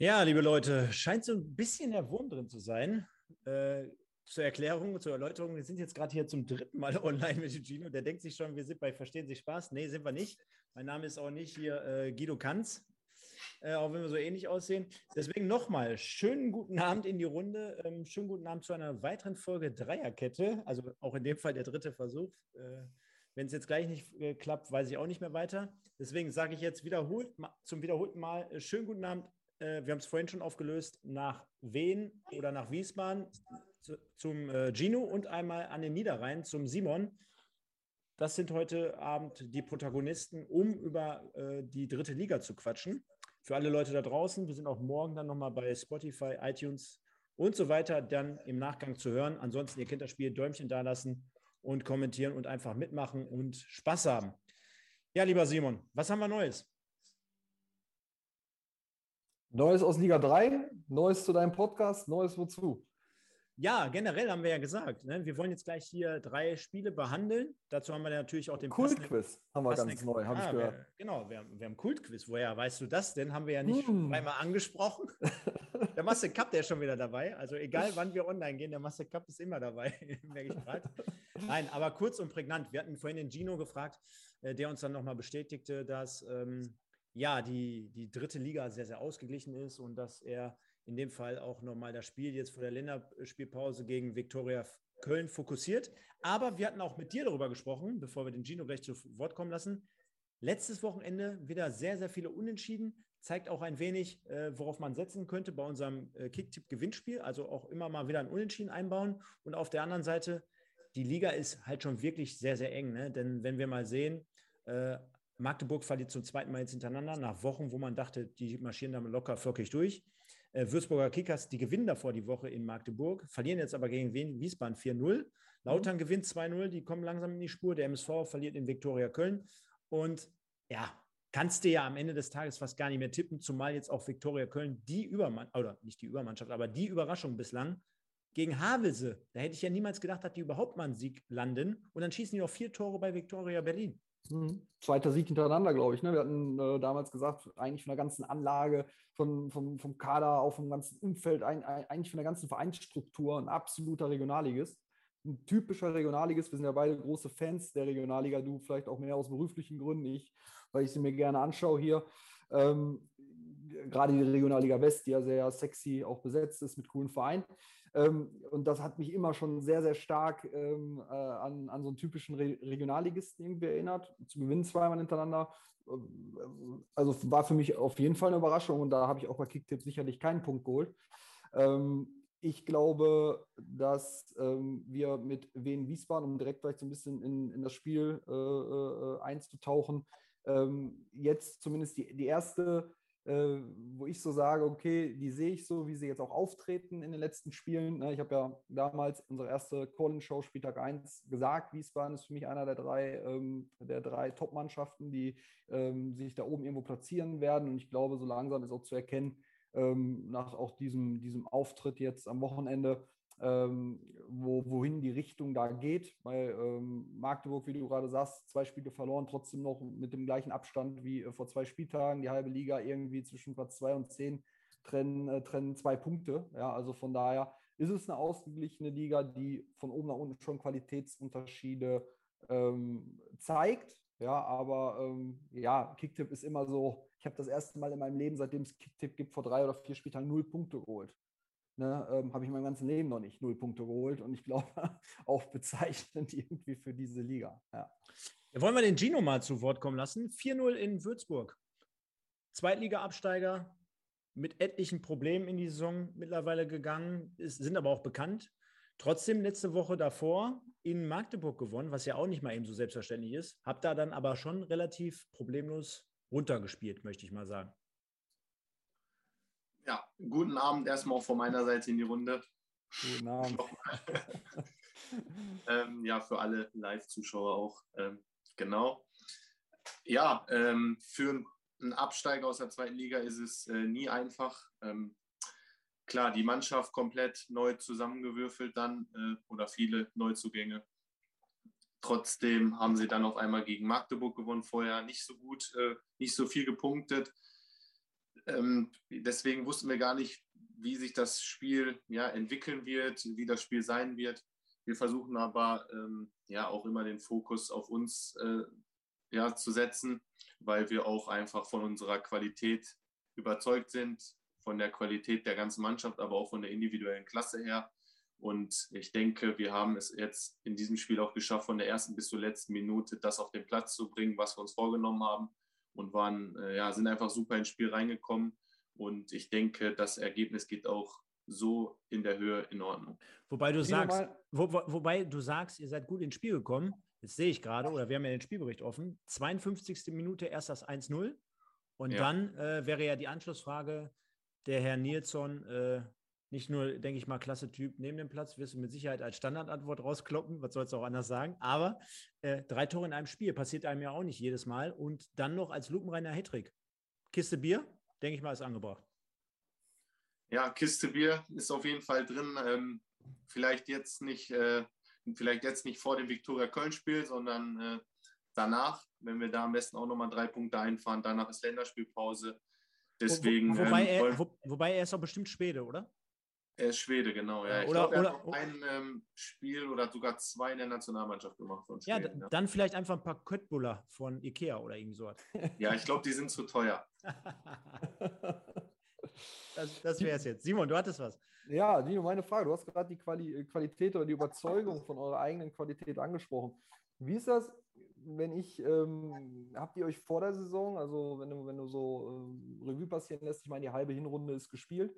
Ja, liebe Leute, scheint so ein bisschen der Wurm drin zu sein. Äh, zur Erklärung, zur Erläuterung, wir sind jetzt gerade hier zum dritten Mal online mit Gino. Der denkt sich schon, wir sind bei Verstehen Sie Spaß. Nee, sind wir nicht. Mein Name ist auch nicht hier äh, Guido Kanz, äh, auch wenn wir so ähnlich aussehen. Deswegen nochmal, schönen guten Abend in die Runde. Ähm, schönen guten Abend zu einer weiteren Folge Dreierkette. Also auch in dem Fall der dritte Versuch. Äh, wenn es jetzt gleich nicht äh, klappt, weiß ich auch nicht mehr weiter. Deswegen sage ich jetzt wiederholt, zum wiederholten Mal, äh, schönen guten Abend äh, wir haben es vorhin schon aufgelöst, nach Wien oder nach Wiesbaden zu, zum äh, Gino und einmal an den Niederrhein zum Simon. Das sind heute Abend die Protagonisten, um über äh, die dritte Liga zu quatschen. Für alle Leute da draußen, wir sind auch morgen dann nochmal bei Spotify, iTunes und so weiter dann im Nachgang zu hören. Ansonsten, ihr kennt das Spiel, Däumchen da lassen und kommentieren und einfach mitmachen und Spaß haben. Ja, lieber Simon, was haben wir Neues? Neues aus Liga 3, Neues zu deinem Podcast, Neues wozu? Ja, generell haben wir ja gesagt, ne? wir wollen jetzt gleich hier drei Spiele behandeln. Dazu haben wir natürlich auch den Kultquiz, haben wir ganz neu, habe ah, ich gehört. Wir, genau, wir haben, wir haben Kultquiz. Woher weißt du das denn? Haben wir ja nicht hm. einmal angesprochen. der Master Cup, der ist schon wieder dabei. Also egal, wann wir online gehen, der Master Cup ist immer dabei, merke ich gerade. Nein, aber kurz und prägnant. Wir hatten vorhin den Gino gefragt, äh, der uns dann nochmal bestätigte, dass ähm, ja, die, die dritte Liga sehr, sehr ausgeglichen ist und dass er in dem Fall auch nochmal das Spiel jetzt vor der Länderspielpause gegen Viktoria Köln fokussiert. Aber wir hatten auch mit dir darüber gesprochen, bevor wir den Gino gleich zu Wort kommen lassen. Letztes Wochenende wieder sehr, sehr viele Unentschieden. Zeigt auch ein wenig, äh, worauf man setzen könnte bei unserem äh, Kicktipp-Gewinnspiel. Also auch immer mal wieder ein Unentschieden einbauen. Und auf der anderen Seite, die Liga ist halt schon wirklich sehr, sehr eng. Ne? Denn wenn wir mal sehen, äh, Magdeburg verliert zum zweiten Mal jetzt hintereinander, nach Wochen, wo man dachte, die marschieren damit locker flockig durch. Äh, Würzburger Kickers, die gewinnen davor die Woche in Magdeburg, verlieren jetzt aber gegen Wiesbaden 4-0. Lautern mhm. gewinnt 2-0, die kommen langsam in die Spur. Der MSV verliert in Viktoria Köln. Und ja, kannst du ja am Ende des Tages fast gar nicht mehr tippen, zumal jetzt auch Viktoria Köln die Übermannschaft, oder nicht die Übermannschaft, aber die Überraschung bislang gegen Havelse. Da hätte ich ja niemals gedacht, dass die überhaupt mal einen Sieg landen. Und dann schießen die noch vier Tore bei Viktoria Berlin. Zweiter Sieg hintereinander, glaube ich. Ne? Wir hatten äh, damals gesagt, eigentlich von der ganzen Anlage, von, vom, vom Kader, auch vom ganzen Umfeld, ein, ein, eigentlich von der ganzen Vereinsstruktur ein absoluter Regionalligist. Ein typischer Regionalligist. Wir sind ja beide große Fans der Regionalliga. Du vielleicht auch mehr aus beruflichen Gründen, ich, weil ich sie mir gerne anschaue hier. Ähm, gerade die Regionalliga West, die ja sehr sexy auch besetzt ist mit coolen Vereinen. Ähm, und das hat mich immer schon sehr, sehr stark ähm, äh, an, an so einen typischen Re Regionalligisten irgendwie erinnert. Zu gewinnen zweimal hintereinander. Ähm, also war für mich auf jeden Fall eine Überraschung und da habe ich auch bei Kicktipp sicherlich keinen Punkt geholt. Ähm, ich glaube, dass ähm, wir mit Wien Wiesbaden, um direkt vielleicht so ein bisschen in, in das Spiel äh, äh, einzutauchen, ähm, jetzt zumindest die, die erste äh, wo ich so sage, okay, die sehe ich so, wie sie jetzt auch auftreten in den letzten Spielen. Ne, ich habe ja damals unsere erste Colin-Show, Spieltag 1, gesagt, Wiesbaden ist für mich einer der drei, ähm, der drei Top-Mannschaften, die ähm, sich da oben irgendwo platzieren werden. Und ich glaube, so langsam ist auch zu erkennen, ähm, nach auch diesem, diesem Auftritt jetzt am Wochenende, ähm, wo, wohin die Richtung da geht. Weil ähm, Magdeburg, wie du gerade sagst, zwei Spiele verloren, trotzdem noch mit dem gleichen Abstand wie äh, vor zwei Spieltagen. Die halbe Liga irgendwie zwischen Platz zwei und zehn trennen, äh, trennen zwei Punkte. Ja, also von daher ist es eine ausgeglichene Liga, die von oben nach unten schon Qualitätsunterschiede ähm, zeigt. Ja, aber ähm, ja, Kicktipp ist immer so. Ich habe das erste Mal in meinem Leben, seitdem es Kicktipp gibt, vor drei oder vier Spieltagen null Punkte geholt ne, ähm, habe ich mein ganzes Leben noch nicht null Punkte geholt und ich glaube auch bezeichnend irgendwie für diese Liga. Ja. Wollen wir den Gino mal zu Wort kommen lassen? 4-0 in Würzburg. Zweitliga-Absteiger mit etlichen Problemen in die Saison mittlerweile gegangen, ist, sind aber auch bekannt. Trotzdem letzte Woche davor in Magdeburg gewonnen, was ja auch nicht mal eben so selbstverständlich ist. Hab da dann aber schon relativ problemlos runtergespielt, möchte ich mal sagen. Ja, guten Abend erstmal auch von meiner Seite in die Runde. Guten Abend. ähm, ja, für alle Live-Zuschauer auch. Ähm, genau. Ja, ähm, für einen Absteiger aus der zweiten Liga ist es äh, nie einfach. Ähm, klar, die Mannschaft komplett neu zusammengewürfelt dann äh, oder viele Neuzugänge. Trotzdem haben sie dann auf einmal gegen Magdeburg gewonnen, vorher nicht so gut, äh, nicht so viel gepunktet Ähm, deswegen wussten wir gar nicht, wie sich das Spiel ja, entwickeln wird, wie das Spiel sein wird. Wir versuchen aber ähm, ja auch immer den Fokus auf uns äh, ja, zu setzen, weil wir auch einfach von unserer Qualität überzeugt sind, von der Qualität der ganzen Mannschaft, aber auch von der individuellen Klasse her. Und ich denke, wir haben es jetzt in diesem Spiel auch geschafft, von der ersten bis zur letzten Minute das auf den Platz zu bringen, was wir uns vorgenommen haben und waren, äh, ja, sind einfach super ins Spiel reingekommen. Und ich denke, das Ergebnis geht auch so in der Höhe in Ordnung. Wobei du sagst, wo, wo, wobei du sagst, ihr seid gut ins Spiel gekommen. Jetzt sehe ich gerade, oder wir haben ja den Spielbericht offen. 52. Minute erst das 1-0. Und ja. dann äh, wäre ja die Anschlussfrage, der Herr Nilsson, äh, nicht nur, denke ich mal, klasse Typ neben dem Platz, wirst du mit Sicherheit als Standardantwort rauskloppen, was sollst du auch anders sagen. Aber äh, drei Tore in einem Spiel passiert einem ja auch nicht jedes Mal. Und dann noch als lupenreiner Hattrick. Kiste Bier, denke ich mal, ist angebracht. Ja, Kiste Bier ist auf jeden Fall drin. Ähm, vielleicht jetzt nicht, äh, vielleicht jetzt nicht vor dem Viktoria Köln-Spiel, sondern äh, danach, wenn wir da am besten auch nochmal drei Punkte einfahren. Danach ist Länderspielpause. Deswegen. Wo, wobei, ähm, er, wo, wobei er ist doch bestimmt Schwede, oder? Er ist Schwede, genau. Ja. Ich oder, glaub, er hat ein ähm, Spiel oder sogar zwei in der Nationalmannschaft gemacht von Schweden. Ja, ja. dann vielleicht einfach ein paar Köttbuller von Ikea oder irgend so. Ja, ich glaube, die sind zu teuer. das das wäre es jetzt. Simon, du hattest was. Ja, Dino, meine Frage. Du hast gerade die Quali Qualität oder die Überzeugung von eurer eigenen Qualität angesprochen. Wie ist das, wenn ich, ähm, habt ihr euch vor der Saison, also wenn du, wenn du so ähm, Revue passieren lässt, ich meine, die halbe Hinrunde ist gespielt,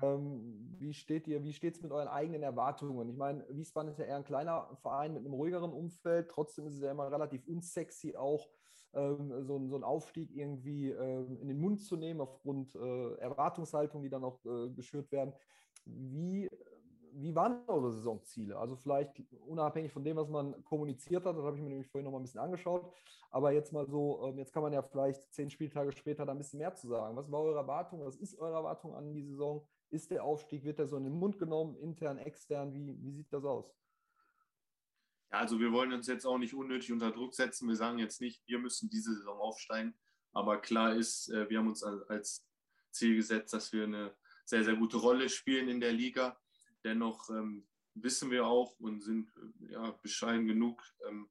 ähm, wie steht ihr, wie steht es mit euren eigenen Erwartungen? Ich meine, Wiesbaden ist ja eher ein kleiner Verein mit einem ruhigeren Umfeld, trotzdem ist es ja immer relativ unsexy, auch ähm, so, einen Aufstieg irgendwie ähm, in den Mund zu nehmen, aufgrund äh, Erwartungshaltung, die dann auch äh, geschürt werden. Wie, wie waren eure Saisonziele? Also vielleicht unabhängig von dem, was man kommuniziert hat, das habe ich mir nämlich vorhin noch mal ein bisschen angeschaut, aber jetzt mal so, jetzt kann man ja vielleicht zehn Spieltage später da ein bisschen mehr zu sagen. Was war eure Erwartung? Was ist eure Erwartung an die Saison? Ist der Aufstieg, wird der so in den Mund genommen, intern, extern? Wie, wie sieht das aus? Ja, also wir wollen uns jetzt auch nicht unnötig unter Druck setzen. Wir sagen jetzt nicht, wir müssen diese Saison aufsteigen. Aber klar ist, äh, wir haben uns als Ziel gesetzt, dass wir eine sehr, sehr gute Rolle spielen in der Liga. Dennoch ähm, wissen wir auch und sind äh, ja, bescheiden genug, ähm,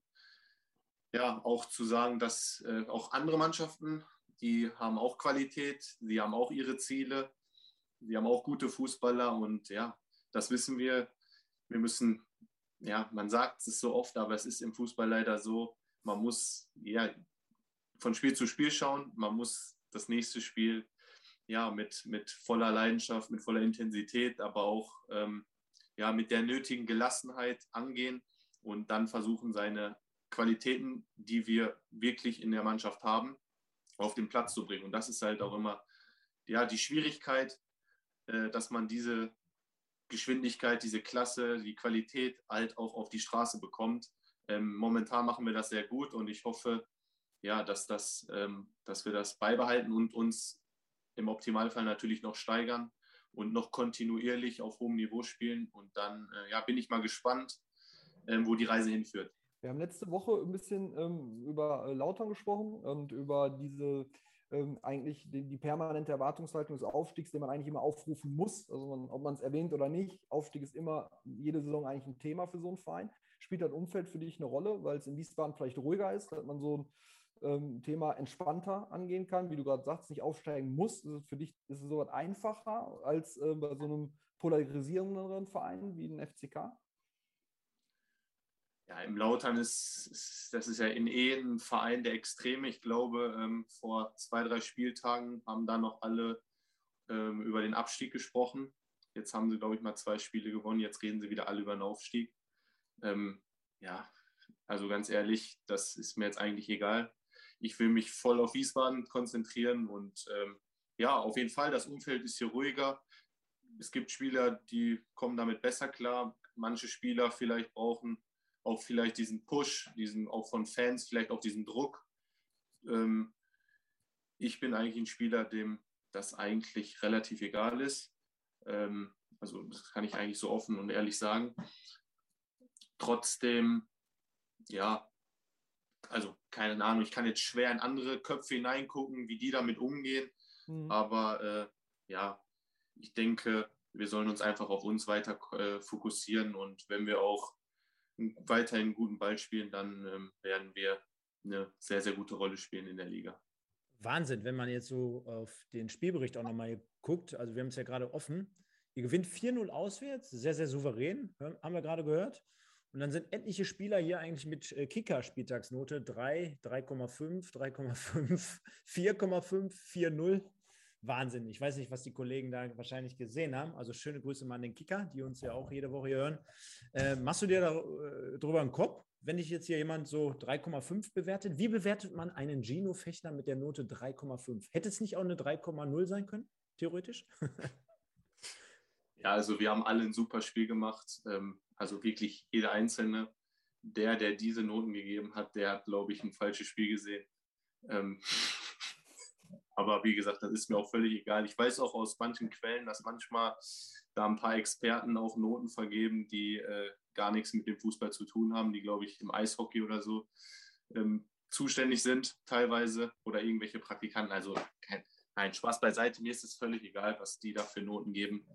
ja, auch zu sagen, dass äh, auch andere Mannschaften, die haben auch Qualität, sie haben auch ihre Ziele die haben auch gute Fußballer und ja, das wissen wir. Wir müssen, ja, man sagt es so oft, aber es ist im Fußball leider so, man muss ja von Spiel zu Spiel schauen, man muss das nächste Spiel ja mit, mit voller Leidenschaft, mit voller Intensität, aber auch ähm, ja, mit der nötigen Gelassenheit angehen und dann versuchen, seine Qualitäten, die wir wirklich in der Mannschaft haben, auf den Platz zu bringen. Und das ist halt auch immer ja, die Schwierigkeit, dass man diese Geschwindigkeit, diese Klasse, die Qualität halt auch auf die Straße bekommt. Ähm, momentan machen wir das sehr gut und ich hoffe, ja, dass, das, ähm, dass wir das beibehalten und uns im Optimalfall natürlich noch steigern und noch kontinuierlich auf hohem Niveau spielen. Und dann äh, ja, bin ich mal gespannt, ähm, wo die Reise hinführt. Wir haben letzte Woche ein bisschen ähm, über äh, Lautern gesprochen und über diese ähm, eigentlich die, die, permanente Erwartungshaltung des Aufstiegs, den man eigentlich immer aufrufen muss. Also man, ob man es erwähnt oder nicht, Aufstieg ist immer jede Saison eigentlich ein Thema für so einen Verein. Spielt das Umfeld für dich eine Rolle, weil es in Wiesbaden vielleicht ruhiger ist, dass man so ein ähm, Thema entspannter angehen kann, wie du gerade sagst, nicht aufsteigen muss. Ist es für dich ist es sowas einfacher als äh, bei so einem polarisierenderen Verein wie den FCK? Ja, im Lautern ist, ist, das ist ja in eh ein Verein der Extreme. Ich glaube, ähm, vor zwei, drei Spieltagen haben da noch alle ähm, über den Abstieg gesprochen. Jetzt haben sie, glaube ich, mal zwei Spiele gewonnen. Jetzt reden sie wieder alle über den Aufstieg. Ähm, ja, also ganz ehrlich, das ist mir jetzt eigentlich egal. Ich will mich voll auf Wiesbaden konzentrieren und ähm, ja, auf jeden Fall, das Umfeld ist hier ruhiger. Es gibt Spieler, die kommen damit besser klar. Manche Spieler vielleicht brauchen auch vielleicht diesen Push, diesen auch von Fans, vielleicht auch diesen Druck. Ähm, ich bin eigentlich ein Spieler, dem das eigentlich relativ egal ist. Ähm, also das kann ich eigentlich so offen und ehrlich sagen. Trotzdem, ja, also keine Ahnung, ich kann jetzt schwer in andere Köpfe hineingucken, wie die damit umgehen. Mhm. Aber äh, ja, ich denke, wir sollen uns einfach auf uns weiter äh, fokussieren und wenn wir auch weiterhin guten Ball spielen, dann ähm, werden wir eine sehr, sehr gute Rolle spielen in der Liga. Wahnsinn, wenn man jetzt so auf den Spielbericht auch nochmal guckt. Also wir haben es ja gerade offen. Ihr gewinnt 4-0 auswärts, sehr, sehr souverän, haben wir gerade gehört. Und dann sind etliche Spieler hier eigentlich mit äh, Kicker-Spieltagsnote 3, 3,5, 3,5, 4,5, 4,0. Wahnsinn. Ich weiß nicht, was die Kollegen da wahrscheinlich gesehen haben. Also schöne Grüße mal an den Kicker, die uns ja auch jede Woche hören. Äh, machst du dir darüber äh, einen Kopf, wenn dich jetzt hier jemand so 3,5 bewertet? Wie bewertet man einen Gino-Fechner mit der Note 3,5? Hätte es nicht auch eine 3,0 sein können, theoretisch? ja, also wir haben alle ein super Spiel gemacht. Ähm, also wirklich jeder Einzelne. Der, der diese Noten gegeben hat, der hat, glaube ich, ein falsches Spiel gesehen. Ähm, aber wie gesagt, das ist mir auch völlig egal. Ich weiß auch aus manchen Quellen, dass manchmal da ein paar Experten auch Noten vergeben, die äh, gar nichts mit dem Fußball zu tun haben, die, glaube ich, im Eishockey oder so ähm, zuständig sind teilweise oder irgendwelche Praktikanten. Also kein, nein, Spaß beiseite, mir ist es völlig egal, was die da für Noten geben.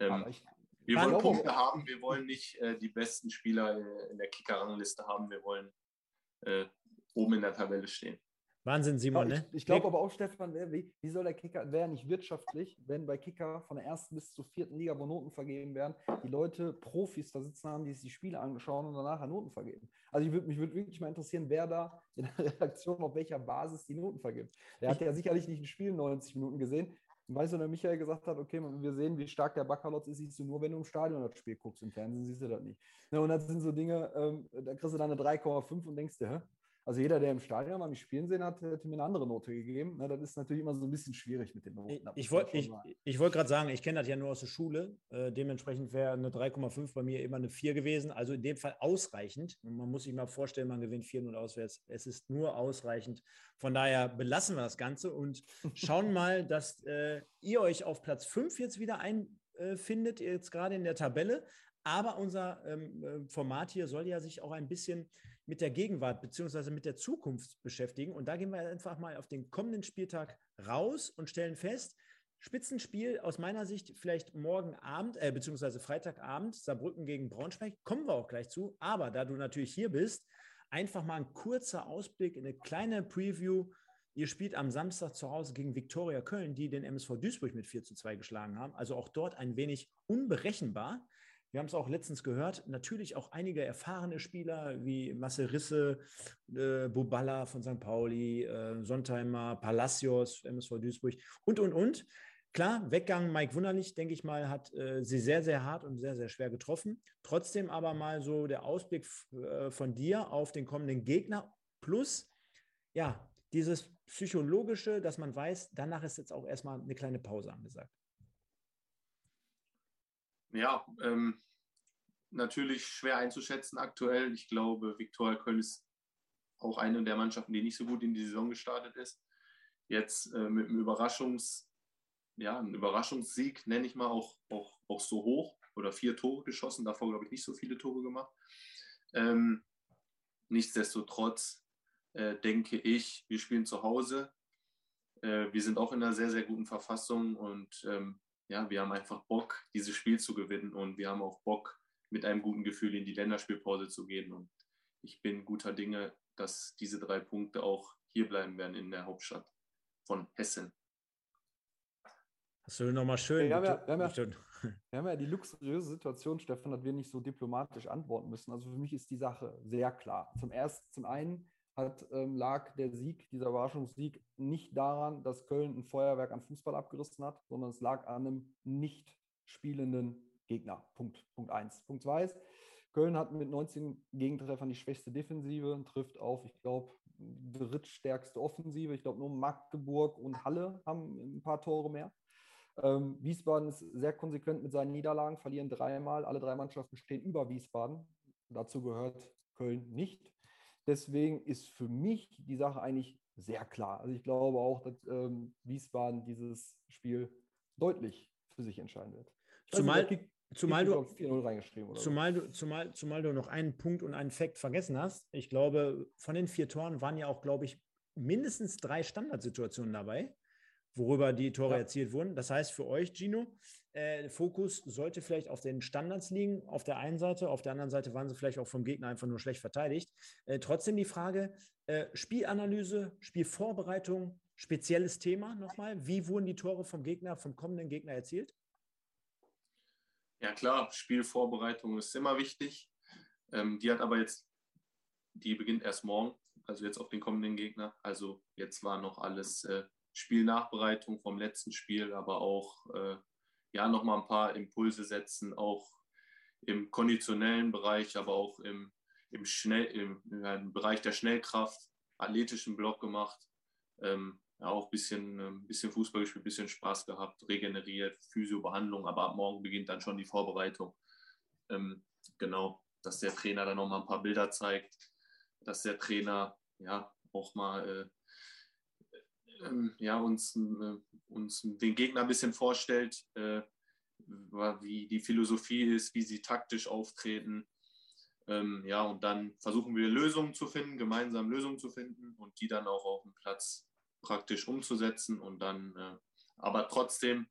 Ähm, ich, wir wollen Punkte haben, wir wollen nicht äh, die besten Spieler äh, in der Kicker-Rangliste haben, wir wollen äh, oben in der Tabelle stehen. Wahnsinn, Simon, ne? Ich, ich glaube aber auch, Stefan, wie, wie soll der Kicker, wäre nicht wirtschaftlich, wenn bei Kicker von der ersten bis zur vierten Liga, wo Noten vergeben werden, die Leute, Profis da sitzen haben, die sich die Spiele anschauen und danach Noten vergeben. Also ich würd, mich würde wirklich mal interessieren, wer da in der Redaktion auf welcher Basis die Noten vergibt. Der hat ja sicherlich nicht ein Spiel 90 Minuten gesehen. Weißt du, der Michael gesagt hat, okay, wir sehen, wie stark der Backerlotz ist, siehst du nur, wenn du im Stadion das Spiel guckst. Im Fernsehen siehst du das nicht. und das sind so Dinge, ähm, da kriegst du dann eine 3,5 und denkst dir, hä? Also jeder, der im Stadion mal mich spielen sehen hat, hätte mir eine andere Note gegeben. Na, das ist natürlich immer so ein bisschen schwierig mit den Noten. Ich, wollte ich, ich wollt gerade sagen, ich kenne das ja nur aus der Schule. Äh, dementsprechend wäre eine 3,5 bei mir immer eine 4 gewesen. Also in dem Fall ausreichend. man muss sich mal vorstellen, man gewinnt 4-0 auswärts. Es ist nur ausreichend. Von daher belassen wir das Ganze und schauen mal, dass äh, ihr euch auf Platz 5 jetzt wieder einfindet, äh, jetzt gerade in der Tabelle. Aber unser ähm, äh, Format hier soll ja sich auch ein bisschen mit der Gegenwart bzw. mit der Zukunft beschäftigen. Und da gehen wir einfach mal auf den kommenden Spieltag raus und stellen fest, Spitzenspiel aus meiner Sicht vielleicht morgen Abend, äh, beziehungsweise Freitagabend, Saarbrücken gegen Braunschweig, kommen wir auch gleich zu. Aber da du natürlich hier bist, einfach mal ein kurzer Ausblick, eine kleine Preview. Ihr spielt am Samstag zu Hause gegen Viktoria Köln, die den MSV Duisburg mit 4 zu 2 geschlagen haben. Also auch dort ein wenig unberechenbar. Wir haben es auch letztens gehört, natürlich auch einige erfahrene Spieler wie Marcel Risse, äh, Buballa von St. Pauli, äh, Sontheimer, Palacios, MSV Duisburg und, und, und. Klar, Weggang Mike Wunderlich, denke ich mal, hat äh, sie sehr, sehr hart und sehr, sehr schwer getroffen. Trotzdem aber mal so der Ausblick äh, von dir auf den kommenden Gegner plus, ja, dieses psychologische, dass man weiß, danach ist jetzt auch erstmal eine kleine Pause angesagt. Ja, ähm, natürlich schwer einzuschätzen aktuell. Ich glaube, Viktoria Köln ist auch eine der Mannschaften, die nicht so gut in die Saison gestartet ist. Jetzt äh, mit einem Überraschungs, ja, einen Überraschungssieg, nenne ich mal, auch, auch, auch so hoch oder vier Tore geschossen. Davor, glaube ich, nicht so viele Tore gemacht. Ähm, nichtsdestotrotz äh, denke ich, wir spielen zu Hause. Äh, wir sind auch in einer sehr, sehr guten Verfassung und ähm, ja, wir haben einfach Bock, dieses Spiel zu gewinnen und wir haben auch Bock, mit einem guten Gefühl in die Länderspielpause zu gehen. Und ich bin guter Dinge, dass diese drei Punkte auch hier bleiben werden in der Hauptstadt von Hessen. Hast du nochmal schön. Wir haben, ja, wir, haben ja, wir haben ja die luxuriöse Situation, Stefan, dass wir nicht so diplomatisch antworten müssen. Also für mich ist die Sache sehr klar. Zum ersten, zum einen hat, ähm, lag der Sieg, dieser Überraschungssieg, nicht daran, dass Köln ein Feuerwerk an Fußball abgerissen hat, sondern es lag an einem nicht spielenden Gegner. Punkt, Punkt 1. Punkt 2 ist, Köln hat mit 19 Gegentreffern die schwächste Defensive, trifft auf, ich glaube, drittstärkste Offensive. Ich glaube, nur Magdeburg und Halle haben ein paar Tore mehr. Ähm, Wiesbaden ist sehr konsequent mit seinen Niederlagen, verlieren dreimal. Alle drei Mannschaften stehen über Wiesbaden. Dazu gehört Köln nicht. Deswegen ist für mich die Sache eigentlich sehr klar. Also ich glaube auch, dass ähm, Wiesbaden dieses Spiel deutlich für sich entscheiden wird. Zumal, nicht, zumal, du, zumal, du, zumal, zumal du noch einen Punkt und einen Fakt vergessen hast. Ich glaube, von den vier Toren waren ja auch, glaube ich, mindestens drei Standardsituationen dabei, worüber die Tore ja. erzielt wurden. Das heißt für euch, Gino, äh, Fokus sollte vielleicht auf den Standards liegen, auf der einen Seite. Auf der anderen Seite waren sie vielleicht auch vom Gegner einfach nur schlecht verteidigt. Äh, trotzdem die Frage: äh, Spielanalyse, Spielvorbereitung, spezielles Thema nochmal. Wie wurden die Tore vom Gegner, vom kommenden Gegner erzielt? Ja, klar, Spielvorbereitung ist immer wichtig. Ähm, die hat aber jetzt, die beginnt erst morgen, also jetzt auf den kommenden Gegner. Also jetzt war noch alles äh, Spielnachbereitung vom letzten Spiel, aber auch äh, ja nochmal ein paar Impulse setzen, auch im konditionellen Bereich, aber auch im, im, Schnell, im, im Bereich der Schnellkraft, athletischen Block gemacht. Ähm, ja, auch ein bisschen, ein ähm, bisschen Fußball gespielt, ein bisschen Spaß gehabt, regeneriert, Physiobehandlung, aber ab morgen beginnt dann schon die Vorbereitung. Ähm, genau, dass der Trainer dann nochmal ein paar Bilder zeigt, dass der Trainer ja auch mal äh, ähm, ja, uns, äh, uns den Gegner ein bisschen vorstellt, äh, wie die Philosophie ist, wie sie taktisch auftreten. Ähm, ja, und dann versuchen wir Lösungen zu finden, gemeinsam Lösungen zu finden und die dann auch auf dem Platz praktisch umzusetzen. Und dann, äh, aber trotzdem,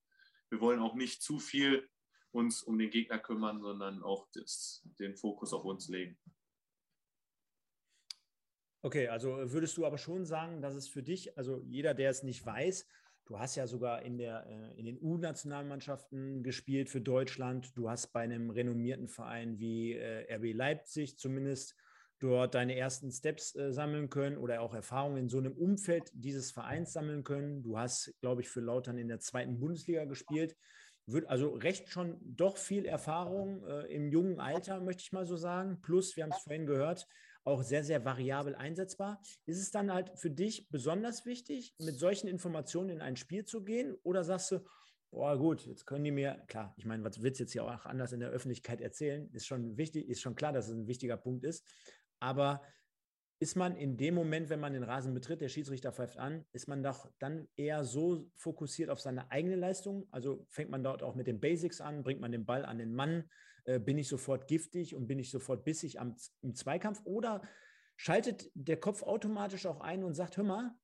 wir wollen auch nicht zu viel uns um den Gegner kümmern, sondern auch das, den Fokus auf uns legen. Okay, also äh, würdest du aber schon sagen, dass es für dich, also jeder, der es nicht weiß, du hast ja sogar in, der, äh, in den U-Nationalmannschaften gespielt für Deutschland, du hast bei einem renommierten Verein wie äh, RB Leipzig zumindest dort deine ersten Steps sammeln können oder auch Erfahrungen in so einem Umfeld dieses Vereins sammeln können. Du hast, glaube ich, für Lautern in der zweiten Bundesliga gespielt. Wird also recht schon doch viel Erfahrung äh, im jungen Alter, möchte ich mal so sagen. Plus, wir haben es vorhin gehört, auch sehr, sehr variabel einsetzbar. Ist es dann halt für dich besonders wichtig, mit solchen Informationen in ein Spiel zu gehen? Oder sagst du, boah, gut, jetzt können die mir, klar, ich meine, was willst du jetzt hier auch anders in der Öffentlichkeit erzählen? Ist schon wichtig, ist schon klar, dass es ein wichtiger Punkt ist. Aber ist man in dem Moment, wenn man den Rasen betritt, der Schiedsrichter pfeift an, ist man doch dann eher so fokussiert auf seine eigene Leistung? Also fängt man dort auch mit den Basics an, bringt man den Ball an den Mann, äh, bin ich sofort giftig und bin ich sofort bissig am, im Zweikampf? Oder schaltet der Kopf automatisch auch ein und sagt, hör mal,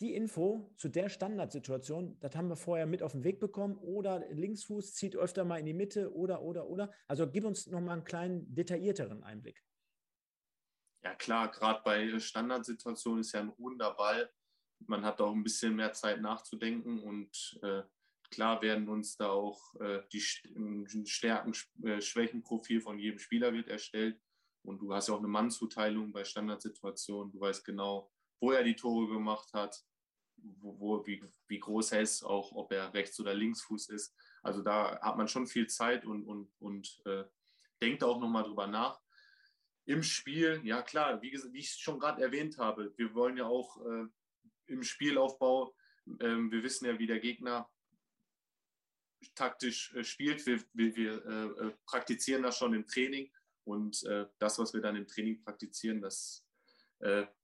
die Info zu der Standardsituation, das haben wir vorher mit auf den Weg bekommen oder Linksfuß zieht öfter mal in die Mitte oder, oder, oder. Also gib uns nochmal einen kleinen detaillierteren Einblick. Ja klar, gerade bei Standardsituationen ist ja ein ruhender Ball. Man hat auch ein bisschen mehr Zeit nachzudenken und äh, Klar werden uns da auch äh, die Stärken, äh, Schwächenprofil von jedem Spieler wird erstellt. Und du hast ja auch eine Mannzuteilung bei Standardsituationen. Du weißt genau, wo er die Tore gemacht hat, wo, wo, wie, wie groß er ist, auch ob er Rechts- oder Linksfuß ist. Also da hat man schon viel Zeit und, und, und äh, denkt auch nochmal drüber nach. Im Spiel, ja klar, wie, wie ich schon gerade erwähnt habe, wir wollen ja auch äh, im Spielaufbau, ähm, wir wissen ja, wie der Gegner taktisch äh, spielt. Wir, wir, wir äh, äh, praktizieren das schon im Training und das, was wir dann im Training praktizieren, das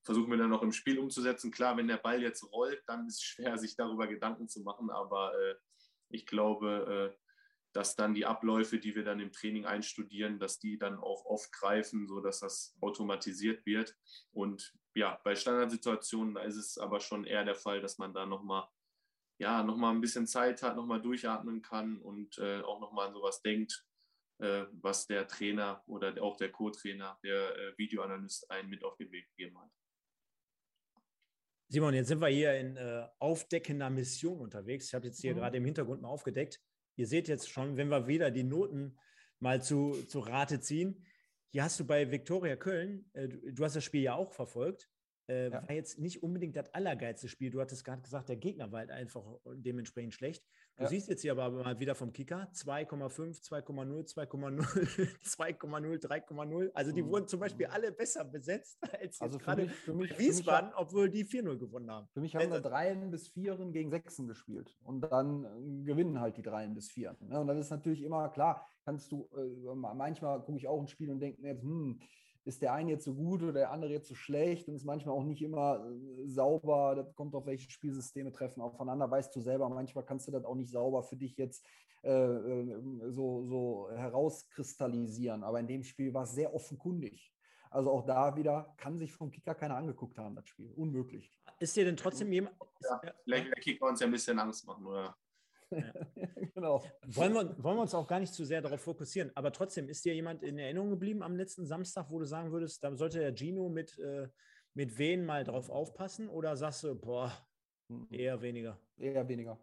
versuchen wir dann noch im Spiel umzusetzen. Klar, wenn der Ball jetzt rollt, dann ist es schwer, sich darüber Gedanken zu machen, aber ich glaube, dass dann die Abläufe, die wir dann im Training einstudieren, dass die dann auch oft greifen, sodass das automatisiert wird. Und ja, bei Standardsituationen, da ist es aber schon eher der Fall, dass man da nochmal ja, nochmal ein bisschen Zeit hat, nochmal durchatmen kann und äh, auch nochmal an sowas denkt, äh, was der Trainer oder auch der Co-Trainer, der äh, Videoanalyst einen mit auf den Weg gegeben hat. Simon, jetzt sind wir hier in äh, aufdeckender Mission unterwegs. Ich habe jetzt hier mhm. gerade im Hintergrund mal aufgedeckt. Ihr seht jetzt schon, wenn wir wieder die Noten mal zu, zu Rate ziehen. Hier hast du bei Viktoria Köln, äh, du, du hast das Spiel ja auch verfolgt, äh, ja. War jetzt nicht unbedingt das allergeilste Spiel. Du hattest gerade gesagt, der Gegner war halt einfach dementsprechend schlecht. Du ja. siehst jetzt hier aber mal wieder vom Kicker 2,5, 2,0, 2,0, 2,0, 3,0. Also die mhm. wurden zum Beispiel alle besser besetzt als also gerade Wiesbaden, obwohl die 4-0 gewonnen haben. Für mich haben wir Dreien bis Vieren gegen Sechsen gespielt und dann äh, gewinnen halt die Dreien bis Vieren. Ne? Und dann ist natürlich immer klar, kannst du, äh, manchmal gucke ich auch ein Spiel und denke mir jetzt, hm, ist der eine jetzt so gut oder der andere jetzt so schlecht und ist manchmal auch nicht immer äh, sauber. Das kommt auf welche Spielsysteme treffen aufeinander, weißt du selber. Manchmal kannst du das auch nicht sauber für dich jetzt äh, äh so, so herauskristallisieren. Aber in dem Spiel war es sehr offenkundig. Also auch da wieder kann sich vom Kicker keiner angeguckt haben, das Spiel. Unmöglich. Ist dir denn trotzdem jemand. Ja, vielleicht will der Kicker uns ja ein bisschen Angst machen, oder? Ja. genau. Wollen wir, wollen wir uns auch gar nicht zu sehr darauf fokussieren. Aber trotzdem, ist dir jemand in Erinnerung geblieben am letzten Samstag, wo du sagen würdest, da sollte der Gino mit, äh, mit wen mal drauf aufpassen? Oder sagst du, boah, mhm. eher weniger? Eher weniger.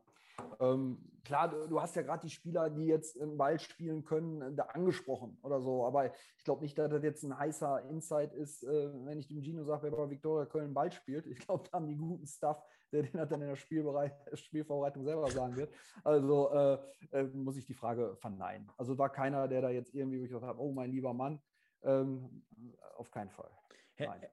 Ähm, klar, du, du, hast ja gerade die Spieler, die jetzt im Ball spielen können, äh, da angesprochen oder so. Aber ich glaube nicht, dass das jetzt ein heißer Insight ist, äh, wenn ich dem Gino sage, wer bei Viktoria Köln Ball spielt. Ich glaube, da haben die guten Stuff, der den dann in der Spielvorbereitung selber sagen wird. Also äh, äh, muss ich die Frage verneinen. Also war keiner, der da jetzt irgendwie gesagt hat, oh mein lieber Mann, ähm, auf keinen Fall.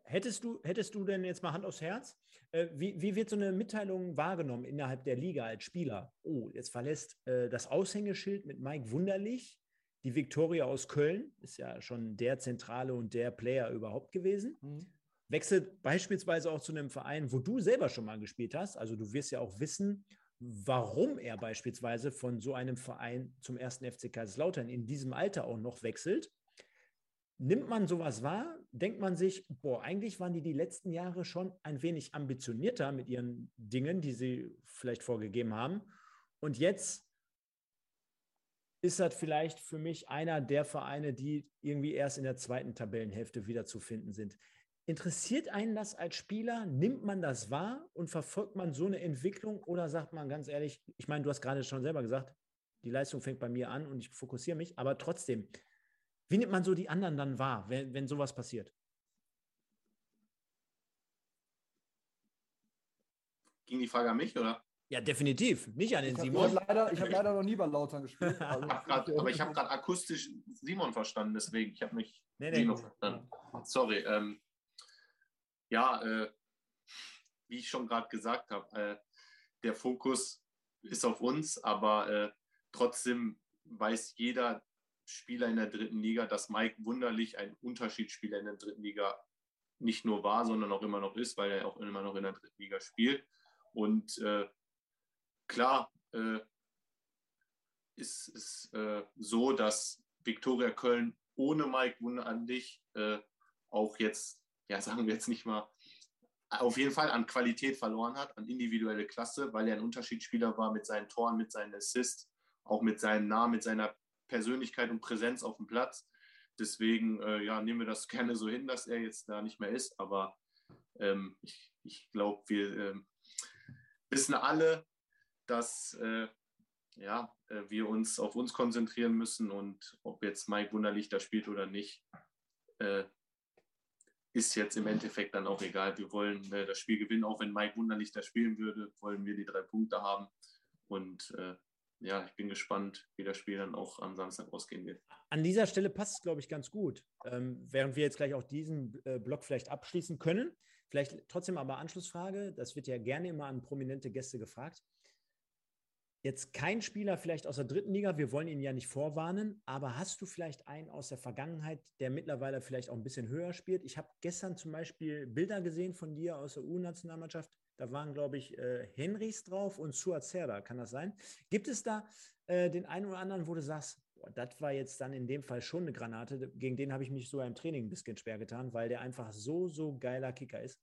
Hättest du, hättest du denn jetzt mal Hand aufs Herz, äh, wie, wie wird so eine Mitteilung wahrgenommen innerhalb der Liga als Spieler? Oh, jetzt verlässt äh, das Aushängeschild mit Mike Wunderlich die Viktoria aus Köln, ist ja schon der Zentrale und der Player überhaupt gewesen. Mhm. Wechselt beispielsweise auch zu einem Verein, wo du selber schon mal gespielt hast. Also du wirst ja auch wissen, warum er beispielsweise von so einem Verein zum ersten FC Kaiserslautern in diesem Alter auch noch wechselt. Nimmt man sowas wahr, denkt man sich, boah, eigentlich waren die die letzten Jahre schon ein wenig ambitionierter mit ihren Dingen, die sie vielleicht vorgegeben haben. Und jetzt ist das vielleicht für mich einer der Vereine, die irgendwie erst in der zweiten Tabellenhälfte wieder zu finden sind. Interessiert einen das als Spieler? Nimmt man das wahr und verfolgt man so eine Entwicklung oder sagt man ganz ehrlich, ich meine, du hast gerade schon selber gesagt, die Leistung fängt bei mir an und ich fokussiere mich, aber trotzdem, wie nimmt man so die anderen dann wahr, wenn, wenn sowas passiert? Ging die Frage an mich, oder? Ja, definitiv. Nicht an den ich Simon. Hab, ich habe leider, hab leider noch nie bei Lautern gespielt. Also grad, aber ich habe gerade akustisch Simon verstanden, deswegen. Ich habe mich nee, nee, Simon verstanden. Sorry. Ähm, ja, äh, wie ich schon gerade gesagt habe, äh, der Fokus ist auf uns, aber äh, trotzdem weiß jeder, Spieler in der dritten Liga, dass Mike Wunderlich ein Unterschiedsspieler in der dritten Liga nicht nur war, sondern auch immer noch ist, weil er auch immer noch in der dritten Liga spielt. Und äh, klar äh, ist es äh, so, dass Viktoria Köln ohne Mike Wunderlich auch jetzt, ja, sagen wir jetzt nicht mal, auf jeden Fall an Qualität verloren hat, an individuelle Klasse, weil er ein Unterschiedsspieler war mit seinen Toren, mit seinen Assists, auch mit seinem Namen, mit seiner Persönlichkeit und Präsenz auf dem Platz. Deswegen äh, ja, nehmen wir das gerne so hin, dass er jetzt da nicht mehr ist. Aber ähm, ich, ich glaube, wir ähm, wissen alle, dass äh, ja, äh, wir uns auf uns konzentrieren müssen und ob jetzt Mike Wunderlich da spielt oder nicht, äh, ist jetzt im Endeffekt dann auch egal. Wir wollen äh, das Spiel gewinnen, auch wenn Mike Wunderlich da spielen würde, wollen wir die drei Punkte haben. Und äh, ja, ich bin gespannt, wie das Spiel dann auch am Samstag ausgehen wird. An dieser Stelle passt es, glaube ich, ganz gut. Ähm, während wir jetzt gleich auch diesen äh, Block vielleicht abschließen können, vielleicht trotzdem aber Anschlussfrage, das wird ja gerne immer an prominente Gäste gefragt. Jetzt kein Spieler vielleicht aus der dritten Liga, wir wollen ihn ja nicht vorwarnen, aber hast du vielleicht einen aus der Vergangenheit, der mittlerweile vielleicht auch ein bisschen höher spielt? Ich habe gestern zum Beispiel Bilder gesehen von dir aus der U-Nationalmannschaft. Da waren, glaube ich, äh, Henrys drauf und Suazerda, kann das sein? Gibt es da äh, den einen oder anderen, wo du sagst, boah, das war jetzt dann in dem Fall schon eine Granate, gegen den habe ich mich so im Training ein bisschen schwer getan, weil der einfach so, so geiler Kicker ist?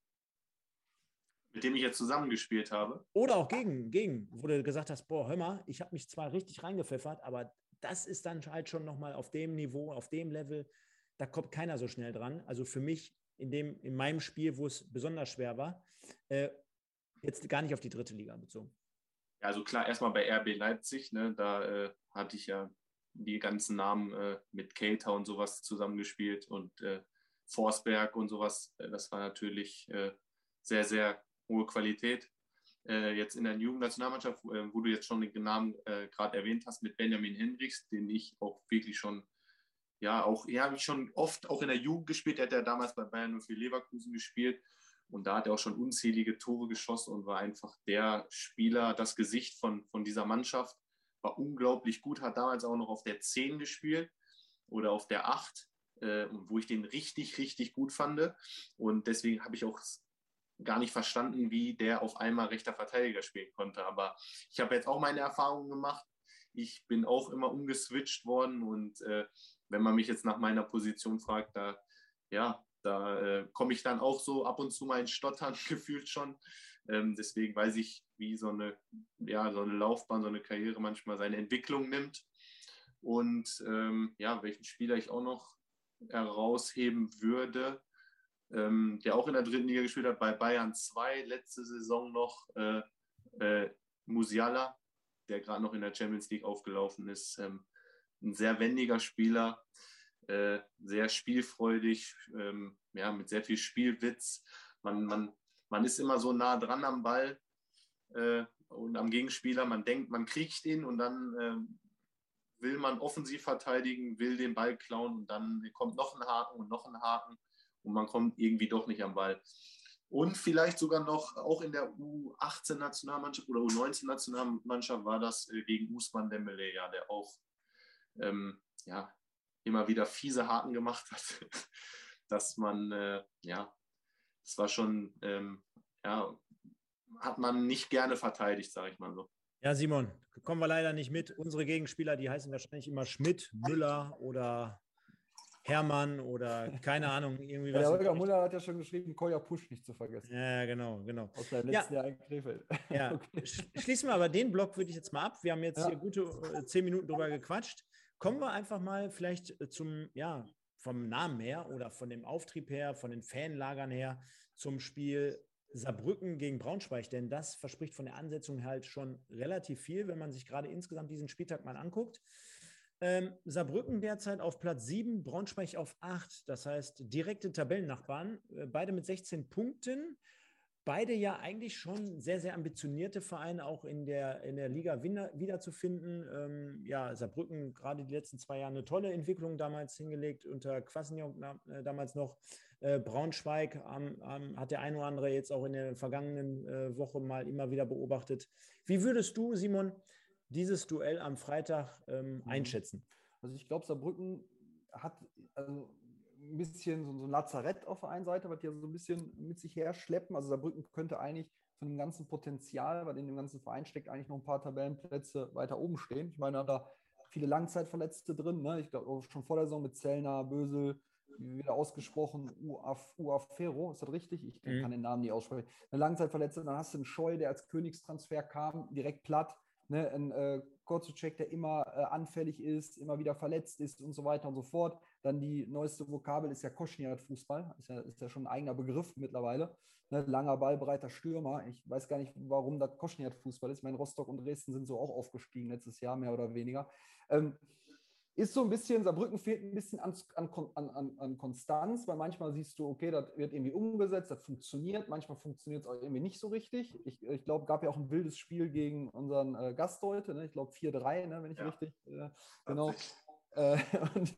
Mit dem ich jetzt zusammengespielt habe. Oder auch gegen, gegen, wo du gesagt hast, boah, hör mal, ich habe mich zwar richtig reingepfeffert, aber das ist dann halt schon nochmal auf dem Niveau, auf dem Level, da kommt keiner so schnell dran. Also für mich in, dem, in meinem Spiel, wo es besonders schwer war, äh, Jetzt gar nicht auf die dritte Liga bezogen. Ja, also klar, erstmal bei RB Leipzig, ne, da äh, hatte ich ja die ganzen Namen äh, mit Keita und sowas zusammengespielt und äh, Forsberg und sowas. Äh, das war natürlich äh, sehr, sehr hohe Qualität. Äh, jetzt in der Jugendnationalmannschaft, wo du jetzt schon den Namen gerade erwähnt hast, mit Benjamin Hendricks, den ich auch wirklich schon, ja, auch, ja, habe ich schon oft auch in der Jugend gespielt. Der hat ja damals bei Bayern für Leverkusen gespielt und da hat er auch schon unzählige Tore geschossen und war einfach der Spieler, das Gesicht von, von dieser Mannschaft. War unglaublich gut, hat damals auch noch auf der 10 gespielt oder auf der 8, äh, wo ich den richtig, richtig gut fand. Und deswegen habe ich auch gar nicht verstanden, wie der auf einmal rechter Verteidiger spielen konnte. Aber ich habe jetzt auch meine Erfahrungen gemacht. Ich bin auch immer umgeswitcht worden und äh, wenn man mich jetzt nach meiner Position fragt, da ja, da äh, komme ich dann auch so ab und zu mal in Stottern gefühlt schon. Ähm, deswegen weiß ich, wie so eine, ja, so eine Laufbahn, so eine Karriere manchmal seine Entwicklung nimmt. Und ähm, ja, welchen Spieler ich auch noch herausheben würde, ähm, der auch in der dritten Liga gespielt hat, bei Bayern 2 letzte Saison noch, äh, äh, Musiala, der gerade noch in der Champions League aufgelaufen ist. Ähm, ein sehr wendiger Spieler, äh, sehr spielfreudig, ähm, ja, mit sehr viel Spielwitz. Man, man, man ist immer so nah dran am Ball äh, und am Gegenspieler. Man denkt, man kriegt ihn und dann äh, will man offensiv verteidigen, will den Ball klauen und dann kommt noch ein Haken und noch ein Haken und man kommt irgendwie doch nicht am Ball. Und vielleicht sogar noch, auch in der U18-Nationalmannschaft oder U19-Nationalmannschaft war das äh, gegen Usman Dembele, ja, der auch ähm, ja, immer wieder fiese Haken gemacht hat, dass man, äh, ja, das war schon, ähm, ja, hat man nicht gerne verteidigt, sage ich mal so. Ja, Simon, kommen wir leider nicht mit. Unsere Gegenspieler, die heißen wahrscheinlich immer Schmidt, Müller oder Hermann oder keine Ahnung. Irgendwie ja, der Holger Müller hat ja schon geschrieben, Koya Push nicht zu vergessen. Ja, genau, genau. Aus seinem letzten ja. Jahr in Krefeld. Ja, okay. schließen wir aber den Block, würde ich jetzt mal ab. Wir haben jetzt ja. hier gute äh, zehn Minuten drüber gequatscht. Kommen wir einfach mal vielleicht äh, zum, ja, vom Namen her oder von dem Auftrieb her, von den Fanlagern her zum Spiel Saarbrücken gegen Braunschweig, denn das verspricht von der Ansetzung halt schon relativ viel, wenn man sich gerade insgesamt diesen Spieltag mal anguckt. Ähm, Saarbrücken derzeit auf Platz 7, Braunschweig auf 8. Das heißt, direkte Tabellennachbarn, äh, beide mit 16 Punkten. Beide ja eigentlich schon sehr, sehr ambitionierte Vereine auch in der, in der Liga wiederzufinden. Ähm, ja, Saarbrücken gerade die letzten zwei Jahre eine tolle Entwicklung damals hingelegt, unter Quassenjong äh, damals noch. Äh, Braunschweig ähm, ähm, hat der ein oder andere jetzt auch in der vergangenen äh, Woche mal immer wieder beobachtet. Wie würdest du, Simon, dieses Duell am Freitag ähm, mhm. einschätzen? Also ich glaube, Saarbrücken hat also ein bisschen so, so, ein Lazarett auf der einen Seite, was die so ein bisschen mit sich her schleppen. Also Saarbrücken könnte eigentlich von dem ganzen Potenzial, was in dem ganzen Verein steckt, eigentlich noch ein paar Tabellenplätze weiter oben stehen. Ich meine, da viele Langzeitverletzte drin. Ne? Ich glaube, schon vor der Saison mit Zellner, Bösel, wieder ausgesprochen, Uafero, ist das richtig? Ich kann mhm. den Namen nicht aussprechen. Eine Langzeitverletzte, dann hast du einen Scheu, der als Königstransfer kam, direkt platt ne, ein äh, Kurzcheck, der immer äh, anfällig ist, immer wieder verletzt ist und so weiter und so fort. Dann die neueste Vokabel ist ja Koschniat-Fußball, ist ja, ist ja schon ein eigener Begriff mittlerweile. Ne, langer Ball, breiter Stürmer. Ich weiß gar nicht, warum das Koschniat-Fußball ist. Ich meine, Rostock und Dresden sind so auch aufgestiegen letztes Jahr, mehr oder weniger. Ähm, ist so ein bisschen, Saarbrücken fehlt ein bisschen an, an, an, an Konstanz, weil manchmal siehst du, okay, das wird irgendwie umgesetzt, das funktioniert, manchmal funktioniert es auch irgendwie nicht so richtig. Ich, ich glaube, gab ja auch ein wildes Spiel gegen unseren äh, Gast heute, ne? ich glaube 4-3, ne, wenn ich ja. richtig, äh, genau. Äh, und,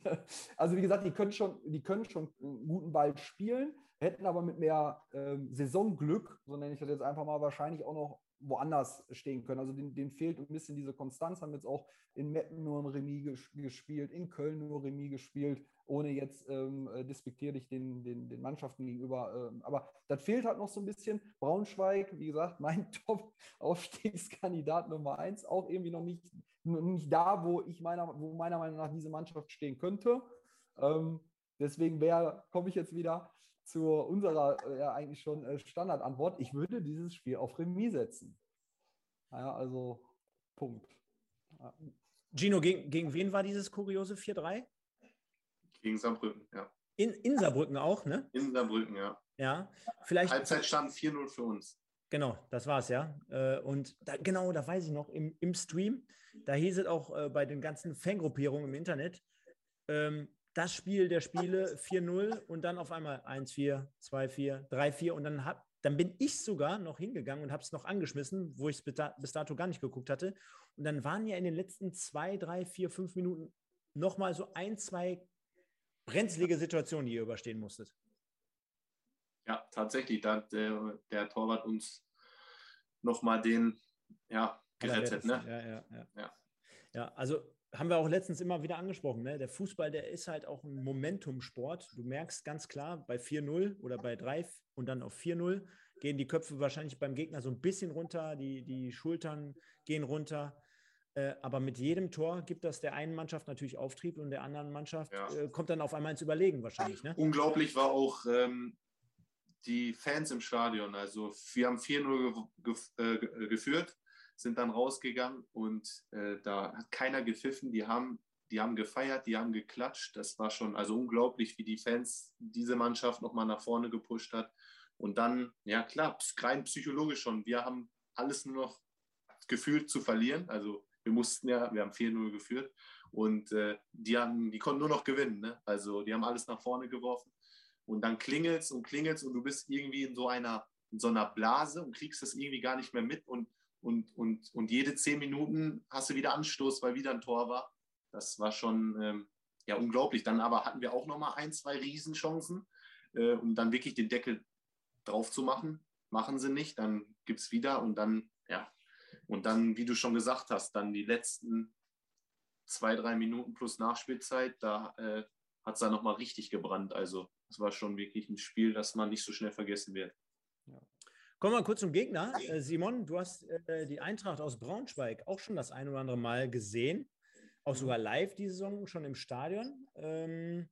also wie gesagt, die können, schon, die können schon einen guten Ball spielen, hätten aber mit mehr ähm, Saisonglück, so nenne ich das jetzt einfach mal, wahrscheinlich auch noch woanders stehen können. Also denen, fehlt ein bisschen diese Konstanz, haben jetzt auch in Meppen nur ein Remis gespielt, in Köln nur Remis gespielt, ohne jetzt ähm, äh, despektierlich den, den, den Mannschaften gegenüber. Ähm, aber das fehlt halt noch so ein bisschen. Braunschweig, wie gesagt, mein Top-Aufstiegskandidat Nummer eins, auch irgendwie noch nicht, nicht da, wo ich meiner, wo meiner Meinung nach diese Mannschaft stehen könnte. Ähm, deswegen komme ich jetzt wieder zu unserer äh, ja eigentlich schon äh, Standardantwort. Ich würde dieses Spiel auf Remis setzen. Ja, also Punkt. Ja. Gino, gegen, gegen wen war dieses kuriose 4-3? Gegen Saarbrücken, ja. In, in Saarbrücken auch, ne? In Saarbrücken, ja. Ja, vielleicht. Halbzeit stand 4-0 für uns. Genau, das war's, ja. Äh, und da, genau, da weiß ich noch, im, im Stream, da hieß es auch bei den ganzen Fangruppierungen im Internet, ähm, das Spiel der Spiele 4-0 und dann auf einmal 1-4, 2-4, 3-4 und dann, hab, dann bin ich sogar noch hingegangen und habe es noch angeschmissen, wo ich es bis dato gar nicht geguckt hatte. Und dann waren ja in den letzten zwei, drei, vier, fünf Minuten nochmal so ein, zwei brenzlige Situationen, die ihr überstehen musstet. Ja, tatsächlich. Da hat der, der Torwart uns nochmal den ja, gerettet. Ne? Ja, ja, ja. ja. ja also haben wir auch letztens immer wieder angesprochen, ne? der Fußball, der ist halt auch ein Momentumsport. Du merkst ganz klar, bei 4-0 oder bei 3 und dann auf 4-0 gehen die Köpfe wahrscheinlich beim Gegner so ein bisschen runter, die, die Schultern gehen runter. Äh, aber mit jedem Tor gibt das der einen Mannschaft natürlich Auftrieb und der anderen Mannschaft Ja. äh, kommt dann auf einmal ins Überlegen wahrscheinlich. Ne? Unglaublich war auch ähm, die Fans im Stadion. Also wir haben 4-0 ge äh, ge- geführt, sind dann rausgegangen und äh, da hat keiner gepfiffen. Die haben, die haben gefeiert, die haben geklatscht. Das war schon also unglaublich, wie die Fans diese Mannschaft nochmal nach vorne gepusht hat. Und dann, ja klar, rein psychologisch schon. Wir haben alles nur noch gefühlt zu verlieren. Also wir mussten ja, wir haben 4-0 geführt und äh, die, haben, die konnten nur noch gewinnen. Ne? Also die haben alles nach vorne geworfen und dann klingelt's und klingelt's und du bist irgendwie in so einer, in so einer Blase und kriegst das irgendwie gar nicht mehr mit und, und, und, und jede zehn Minuten hast du wieder Anstoß, weil wieder ein Tor war. Das war schon ähm, ja, unglaublich. Dann aber hatten wir auch nochmal ein, zwei Riesenchancen, äh, um dann wirklich den Deckel drauf zu machen. Machen sie nicht, dann gibt es wieder und dann, ja, und dann, wie du schon gesagt hast, dann die letzten zwei, drei Minuten plus Nachspielzeit, da äh, hat es dann nochmal richtig gebrannt. Also es war schon wirklich ein Spiel, das man nicht so schnell vergessen wird. Kommen wir kurz zum Gegner. Äh, Simon, du hast äh, die Eintracht aus Braunschweig auch schon das ein oder andere Mal gesehen. Auch sogar live die Saison, schon im Stadion. Ähm,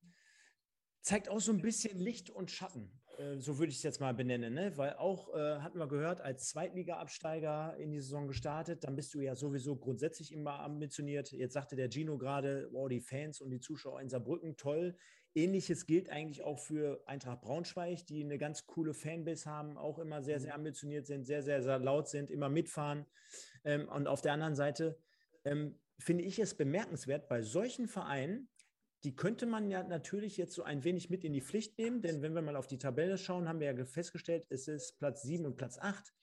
zeigt auch so ein bisschen Licht und Schatten. Äh, so würde ich es jetzt mal benennen. Ne? Weil auch, äh, hatten wir gehört, als Zweitliga-Absteiger in die Saison gestartet, dann bist du ja sowieso grundsätzlich immer ambitioniert. Jetzt sagte der Gino gerade, wow, die Fans und die Zuschauer in Saarbrücken, toll. Ähnliches gilt eigentlich auch für Eintracht Braunschweig, die eine ganz coole Fanbase haben, auch immer sehr, sehr ambitioniert sind, sehr, sehr, sehr laut sind, immer mitfahren. Ähm, und auf der anderen Seite ähm, finde ich es bemerkenswert, bei solchen Vereinen, die könnte man ja natürlich jetzt so ein wenig mit in die Pflicht nehmen, denn wenn wir mal auf die Tabelle schauen, haben wir ja festgestellt, es ist Platz 7 und Platz 8.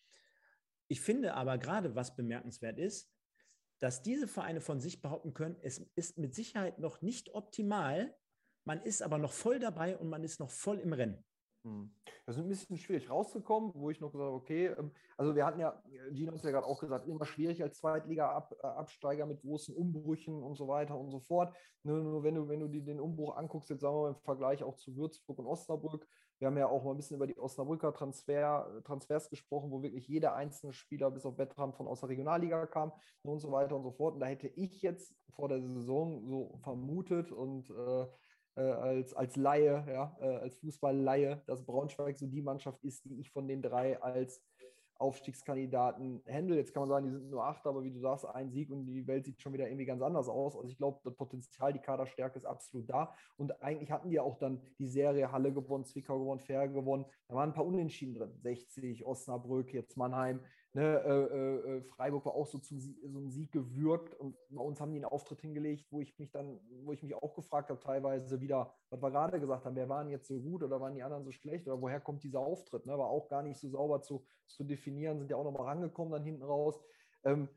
Ich finde aber gerade, was bemerkenswert ist, dass diese Vereine von sich behaupten können, es ist mit Sicherheit noch nicht optimal, man ist aber noch voll dabei und man ist noch voll im Rennen. Hm. Das ist ein bisschen schwierig rauszukommen, wo ich noch gesagt habe, okay, ähm, also wir hatten ja, Gino hat ja gerade auch gesagt, immer schwierig als Zweitliga-Absteiger mit großen Umbrüchen und so weiter und so fort. Nur, nur wenn du, wenn du dir den Umbruch anguckst, jetzt sagen wir mal im Vergleich auch zu Würzburg und Osnabrück, wir haben ja auch mal ein bisschen über die Osnabrücker Transfer, Transfers gesprochen, wo wirklich jeder einzelne Spieler bis auf Veteran von aus der Regionalliga kam und so weiter und so fort. Und da hätte ich jetzt vor der Saison so vermutet und äh, äh, als, als Laie, ja, äh, als Fußball-Laie, dass Braunschweig so die Mannschaft ist, die ich von den drei als Aufstiegskandidaten handle. Jetzt kann man sagen, die sind nur acht, aber wie du sagst, ein Sieg und die Welt sieht schon wieder irgendwie ganz anders aus. Also ich glaube, das Potenzial, die Kaderstärke ist absolut da. Und eigentlich hatten die auch dann die Serie Halle gewonnen, Zwickau gewonnen, Fair gewonnen. Da waren ein paar Unentschieden drin. 60, Osnabrück, jetzt Mannheim. Ne, äh, äh, Freiburg war auch so zum Sieg, so ein Sieg gewürgt und bei uns haben die einen Auftritt hingelegt, wo ich mich dann, wo ich mich auch gefragt habe, teilweise wieder, was wir gerade gesagt haben, wer waren jetzt so gut oder waren die anderen so schlecht oder woher kommt dieser Auftritt? Ne? War auch gar nicht so sauber zu, zu definieren, sind ja auch nochmal rangekommen dann hinten raus. Ähm,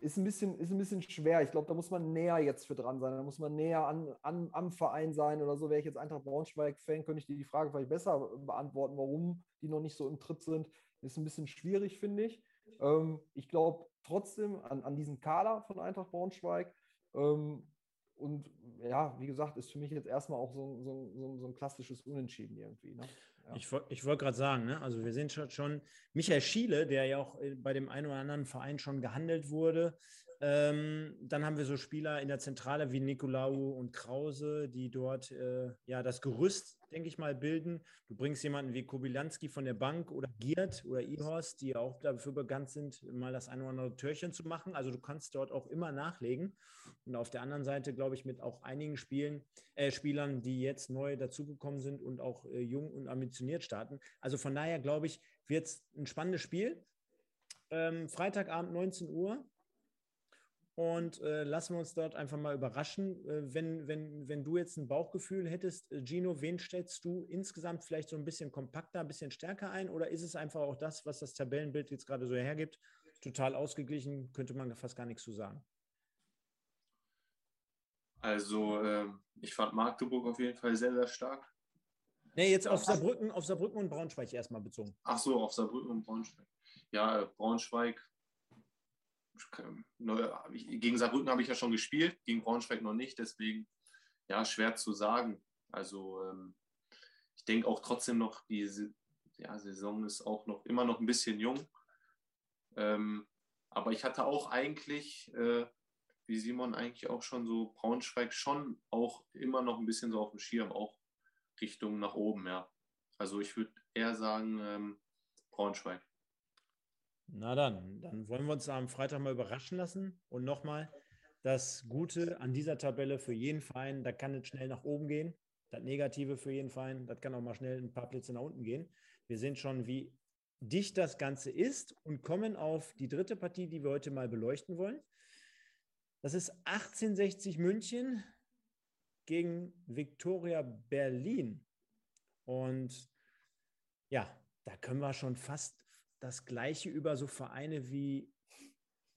ist ein bisschen, ist ein bisschen schwer. Ich glaube, da muss man näher jetzt für dran sein. Da muss man näher an, an, am Verein sein oder so. Wäre ich jetzt Eintracht Braunschweig-Fan, könnte ich dir die Frage vielleicht besser beantworten, warum die noch nicht so im Tritt sind. Ist ein bisschen schwierig, finde ich. Ähm, ich glaube trotzdem an, an diesen Kader von Eintracht Braunschweig. Ähm, und ja, wie gesagt, ist für mich jetzt erstmal auch so, so, so, so ein klassisches Unentschieden irgendwie. Ne? Ja. Ich, ich wollte gerade sagen, ne? also wir schon, schon Michael Schiele, der ja auch äh, bei dem einen oder anderen Verein schon gehandelt wurde. Ähm, dann haben wir so Spieler in der Zentrale wie Nikolaou und Krause, die dort äh, ja das Gerüst, denke ich mal, bilden. Du bringst jemanden wie Kobilanski von der Bank oder Giert oder Ihorst, die auch dafür bekannt sind, mal das ein oder andere Türchen zu machen. Also du kannst dort auch immer nachlegen. Und auf der anderen Seite, glaube ich, mit auch einigen Spielen, äh, Spielern, die jetzt neu dazugekommen sind und auch äh, jung und ambitioniert starten. Also von daher, glaube ich, wird es ein spannendes Spiel. Ähm, Freitagabend 19 Uhr. Und äh, lassen wir uns dort einfach mal überraschen. Äh, wenn, wenn, wenn du jetzt ein Bauchgefühl hättest, äh, Gino, wen stellst du insgesamt vielleicht so ein bisschen kompakter, ein bisschen stärker ein? Oder ist es einfach auch das, was das Tabellenbild jetzt gerade so hergibt? Total ausgeglichen, könnte man fast gar nichts zu sagen. Also ähm, ich fand Magdeburg auf jeden Fall sehr, sehr stark. Nee, jetzt auf Saarbrücken, auf Saarbrücken und Braunschweig erstmal bezogen. Ach so, auf Saarbrücken und Braunschweig. Ja, äh, Braunschweig. Gegen Saarbrücken habe ich ja schon gespielt, gegen Braunschweig noch nicht, deswegen ja, schwer zu sagen. Also ähm, ich denke auch trotzdem noch, die ja, Saison ist auch noch immer noch ein bisschen jung. Ähm, aber ich hatte auch eigentlich, äh, wie Simon eigentlich auch schon so, Braunschweig schon auch immer noch ein bisschen so auf dem Schirm, auch Richtung nach oben, ja. Also ich würde eher sagen, ähm, Braunschweig. Na dann, dann wollen wir uns am Freitag mal überraschen lassen. Und nochmal, das Gute an dieser Tabelle für jeden Verein, da kann es schnell nach oben gehen. Das Negative für jeden Verein, das kann auch mal schnell ein paar Plätze nach unten gehen. Wir sehen schon, wie dicht das Ganze ist und kommen auf die dritte Partie, die wir heute mal beleuchten wollen. Das ist 1860 München gegen Viktoria Berlin. Und ja, da können wir schon fast das Gleiche über so Vereine wie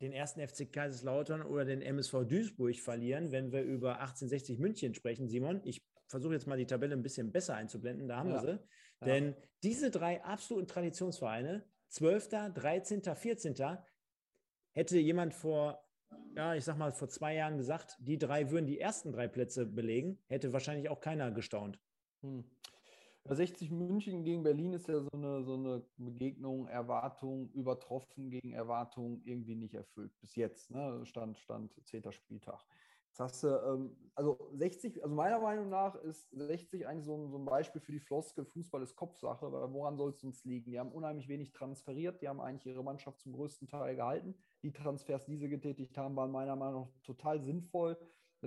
den ersten FC Kaiserslautern oder den MSV Duisburg verlieren, wenn wir über 1860 München sprechen, Simon. Ich versuche jetzt mal die Tabelle ein bisschen besser einzublenden, da haben ja. wir sie. Ja. Denn diese drei absoluten Traditionsvereine, 12., 13., 14., hätte jemand vor, ja, ich sag mal, vor zwei Jahren gesagt, die drei würden die ersten drei Plätze belegen, hätte wahrscheinlich auch keiner gestaunt. Hm. 60 München gegen Berlin ist ja so eine, so eine Begegnung, Erwartung übertroffen gegen Erwartung irgendwie nicht erfüllt. Bis jetzt, ne? Stand, Stand 10. Spieltag. Jetzt hast du, ähm, also 60, also meiner Meinung nach ist 60 eigentlich so ein, so ein Beispiel für die Floskel, Fußball ist Kopfsache, weil woran soll es uns liegen? Die haben unheimlich wenig transferiert, die haben eigentlich ihre Mannschaft zum größten Teil gehalten. Die Transfers, die sie getätigt haben, waren meiner Meinung nach total sinnvoll.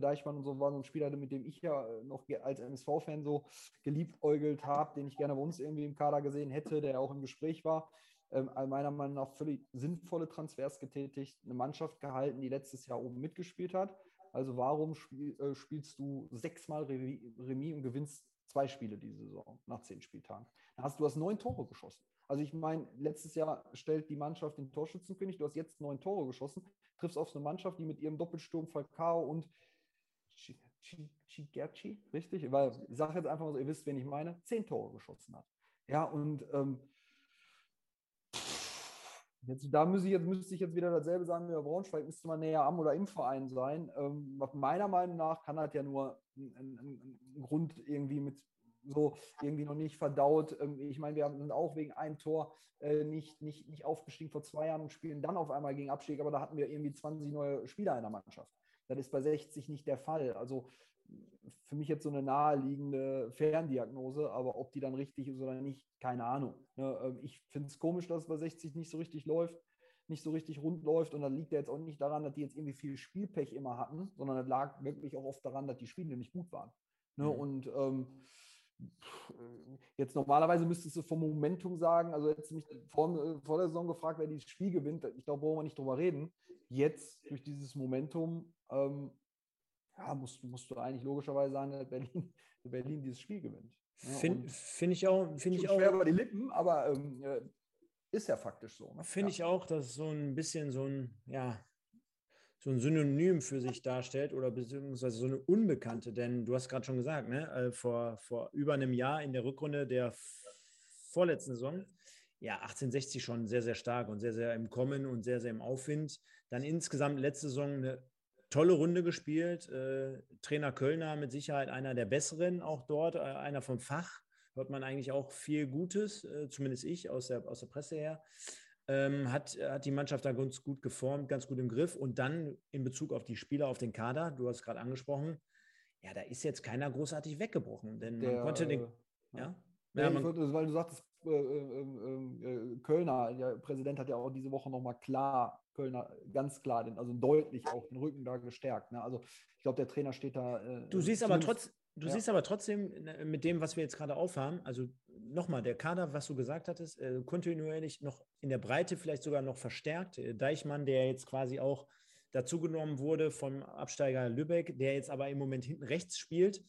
Deichmann und so war so ein Spieler, mit dem ich ja noch als MSV-Fan so geliebäugelt habe, den ich gerne bei uns irgendwie im Kader gesehen hätte, der auch im Gespräch war. Ähm, meiner Meinung nach völlig sinnvolle Transfers getätigt, eine Mannschaft gehalten, die letztes Jahr oben mitgespielt hat. Also warum spiel, äh, spielst du sechsmal Remis, und gewinnst zwei Spiele diese Saison nach zehn Spieltagen? Da hast, du hast neun Tore geschossen. Also ich meine, letztes Jahr stellt die Mannschaft den Torschützenkönig, du hast jetzt neun Tore geschossen, triffst auf eine Mannschaft, die mit ihrem Doppelsturm Falcao und Chigerci, richtig? Weil ich sage jetzt einfach so, ihr wisst, wen ich meine, zehn Tore geschossen hat. Ja, und ähm, jetzt, da müsste ich, jetzt, müsste ich jetzt wieder dasselbe sagen wie bei Braunschweig, müsste man näher am oder im Verein sein. Ähm, meiner Meinung nach kann das ja nur ein, ein, ein Grund irgendwie mit so irgendwie noch nicht verdaut. Ähm, ich meine, wir sind auch wegen einem Tor äh, nicht, nicht, nicht aufgestiegen vor zwei Jahren und spielen dann auf einmal gegen Abstieg, aber da hatten wir irgendwie 20 neue Spieler in der Mannschaft. Das ist bei 60 nicht der Fall. Also für mich jetzt so eine naheliegende Ferndiagnose, aber ob die dann richtig ist oder nicht, keine Ahnung. Ne? Ähm, ich finde es komisch, dass es bei 60 nicht so richtig läuft, nicht so richtig rund läuft und da liegt ja jetzt auch nicht daran, dass die jetzt irgendwie viel Spielpech immer hatten, sondern das lag wirklich auch oft daran, dass die Spiele nicht gut waren. Ne? Mhm. Und ähm, jetzt normalerweise müsstest du vom Momentum sagen, also jetzt mich vor, vor der Saison gefragt, wer dieses Spiel gewinnt, ich glaube, brauchen wir nicht drüber reden. Jetzt durch dieses Momentum ähm, ja, musst, musst du eigentlich logischerweise sagen, dass Berlin, Berlin dieses Spiel gewinnt. Ja, Finde find ich auch. Find ich auch schwer über die Lippen, aber ähm, äh, ist ja faktisch so. Ne? Finde ja. ich auch, dass es so ein bisschen so ein, ja, so ein Synonym für sich darstellt oder beziehungsweise so eine Unbekannte. Denn du hast gerade schon gesagt, ne, äh, vor, vor über einem Jahr in der Rückrunde der vorletzten Saison, ja, 1860 schon sehr, sehr stark und sehr, sehr im Kommen und sehr, sehr im Aufwind. Dann insgesamt letzte Saison eine tolle Runde gespielt. Äh, Trainer Kölner mit Sicherheit einer der besseren auch dort, äh, einer vom Fach. Hört man eigentlich auch viel Gutes, äh, zumindest ich aus der, aus der Presse her. Ähm, hat, hat die Mannschaft da ganz gut geformt, ganz gut im Griff. Und dann in Bezug auf die Spieler, auf den Kader, du hast gerade angesprochen, ja, da ist jetzt keiner großartig weggebrochen, denn der, man konnte den. Äh, ja? ja, ja man, würde, weil du sagtest, äh, äh, äh, Kölner, der Präsident hat ja auch diese Woche nochmal klar Kölner ganz klar, den, also deutlich auch den Rücken da gestärkt. Ne? Also ich glaube, der Trainer steht da. Äh, du siehst aber trotz, Du ja. siehst aber trotzdem ne, mit dem, was wir jetzt gerade aufhaben, also nochmal, der Kader, was du gesagt hattest, äh, kontinuierlich noch in der Breite vielleicht sogar noch verstärkt. Deichmann, der jetzt quasi auch dazugenommen wurde vom Absteiger Lübeck, der jetzt aber im Moment hinten rechts spielt,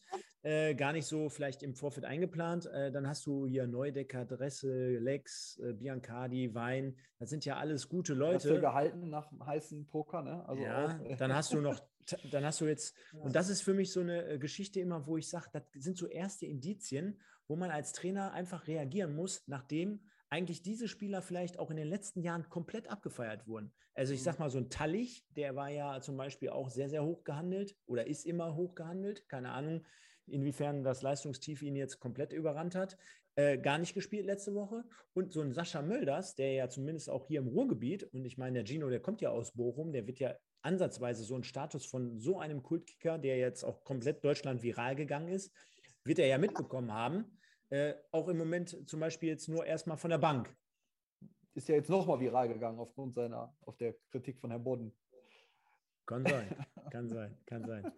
äh, gar nicht so vielleicht im Vorfeld eingeplant. Äh, dann hast du hier Neudecker, Dresse, Lex, äh, Biancardi, Wein. Das sind ja alles gute Leute. Hast gehalten nach heißen Poker, ne? Also ja, auch, dann hast du noch, dann hast du jetzt, ja. und das ist für mich so eine äh, Geschichte immer, wo ich sage, das sind so erste Indizien, wo man als Trainer einfach reagieren muss, nachdem eigentlich diese Spieler vielleicht auch in den letzten Jahren komplett abgefeiert wurden. Also ich sag mhm. mal, so ein Tallich, der war ja zum Beispiel auch sehr, sehr hoch gehandelt oder ist immer hoch gehandelt. Keine Ahnung, inwiefern das Leistungstief ihn jetzt komplett überrannt hat. Äh, gar nicht gespielt letzte Woche. Und so ein Sascha Mölders, der ja zumindest auch hier im Ruhrgebiet, und ich meine, der Gino, der kommt ja aus Bochum, der wird ja ansatzweise so einen Status von so einem Kultkicker, der jetzt auch komplett Deutschland viral gegangen ist, wird er ja mitbekommen haben. Äh, auch im Moment zum Beispiel jetzt nur erstmal von der Bank. Ist ja jetzt nochmal viral gegangen aufgrund seiner, auf der Kritik von Herrn Bodden. Kann sein, kann sein, kann sein.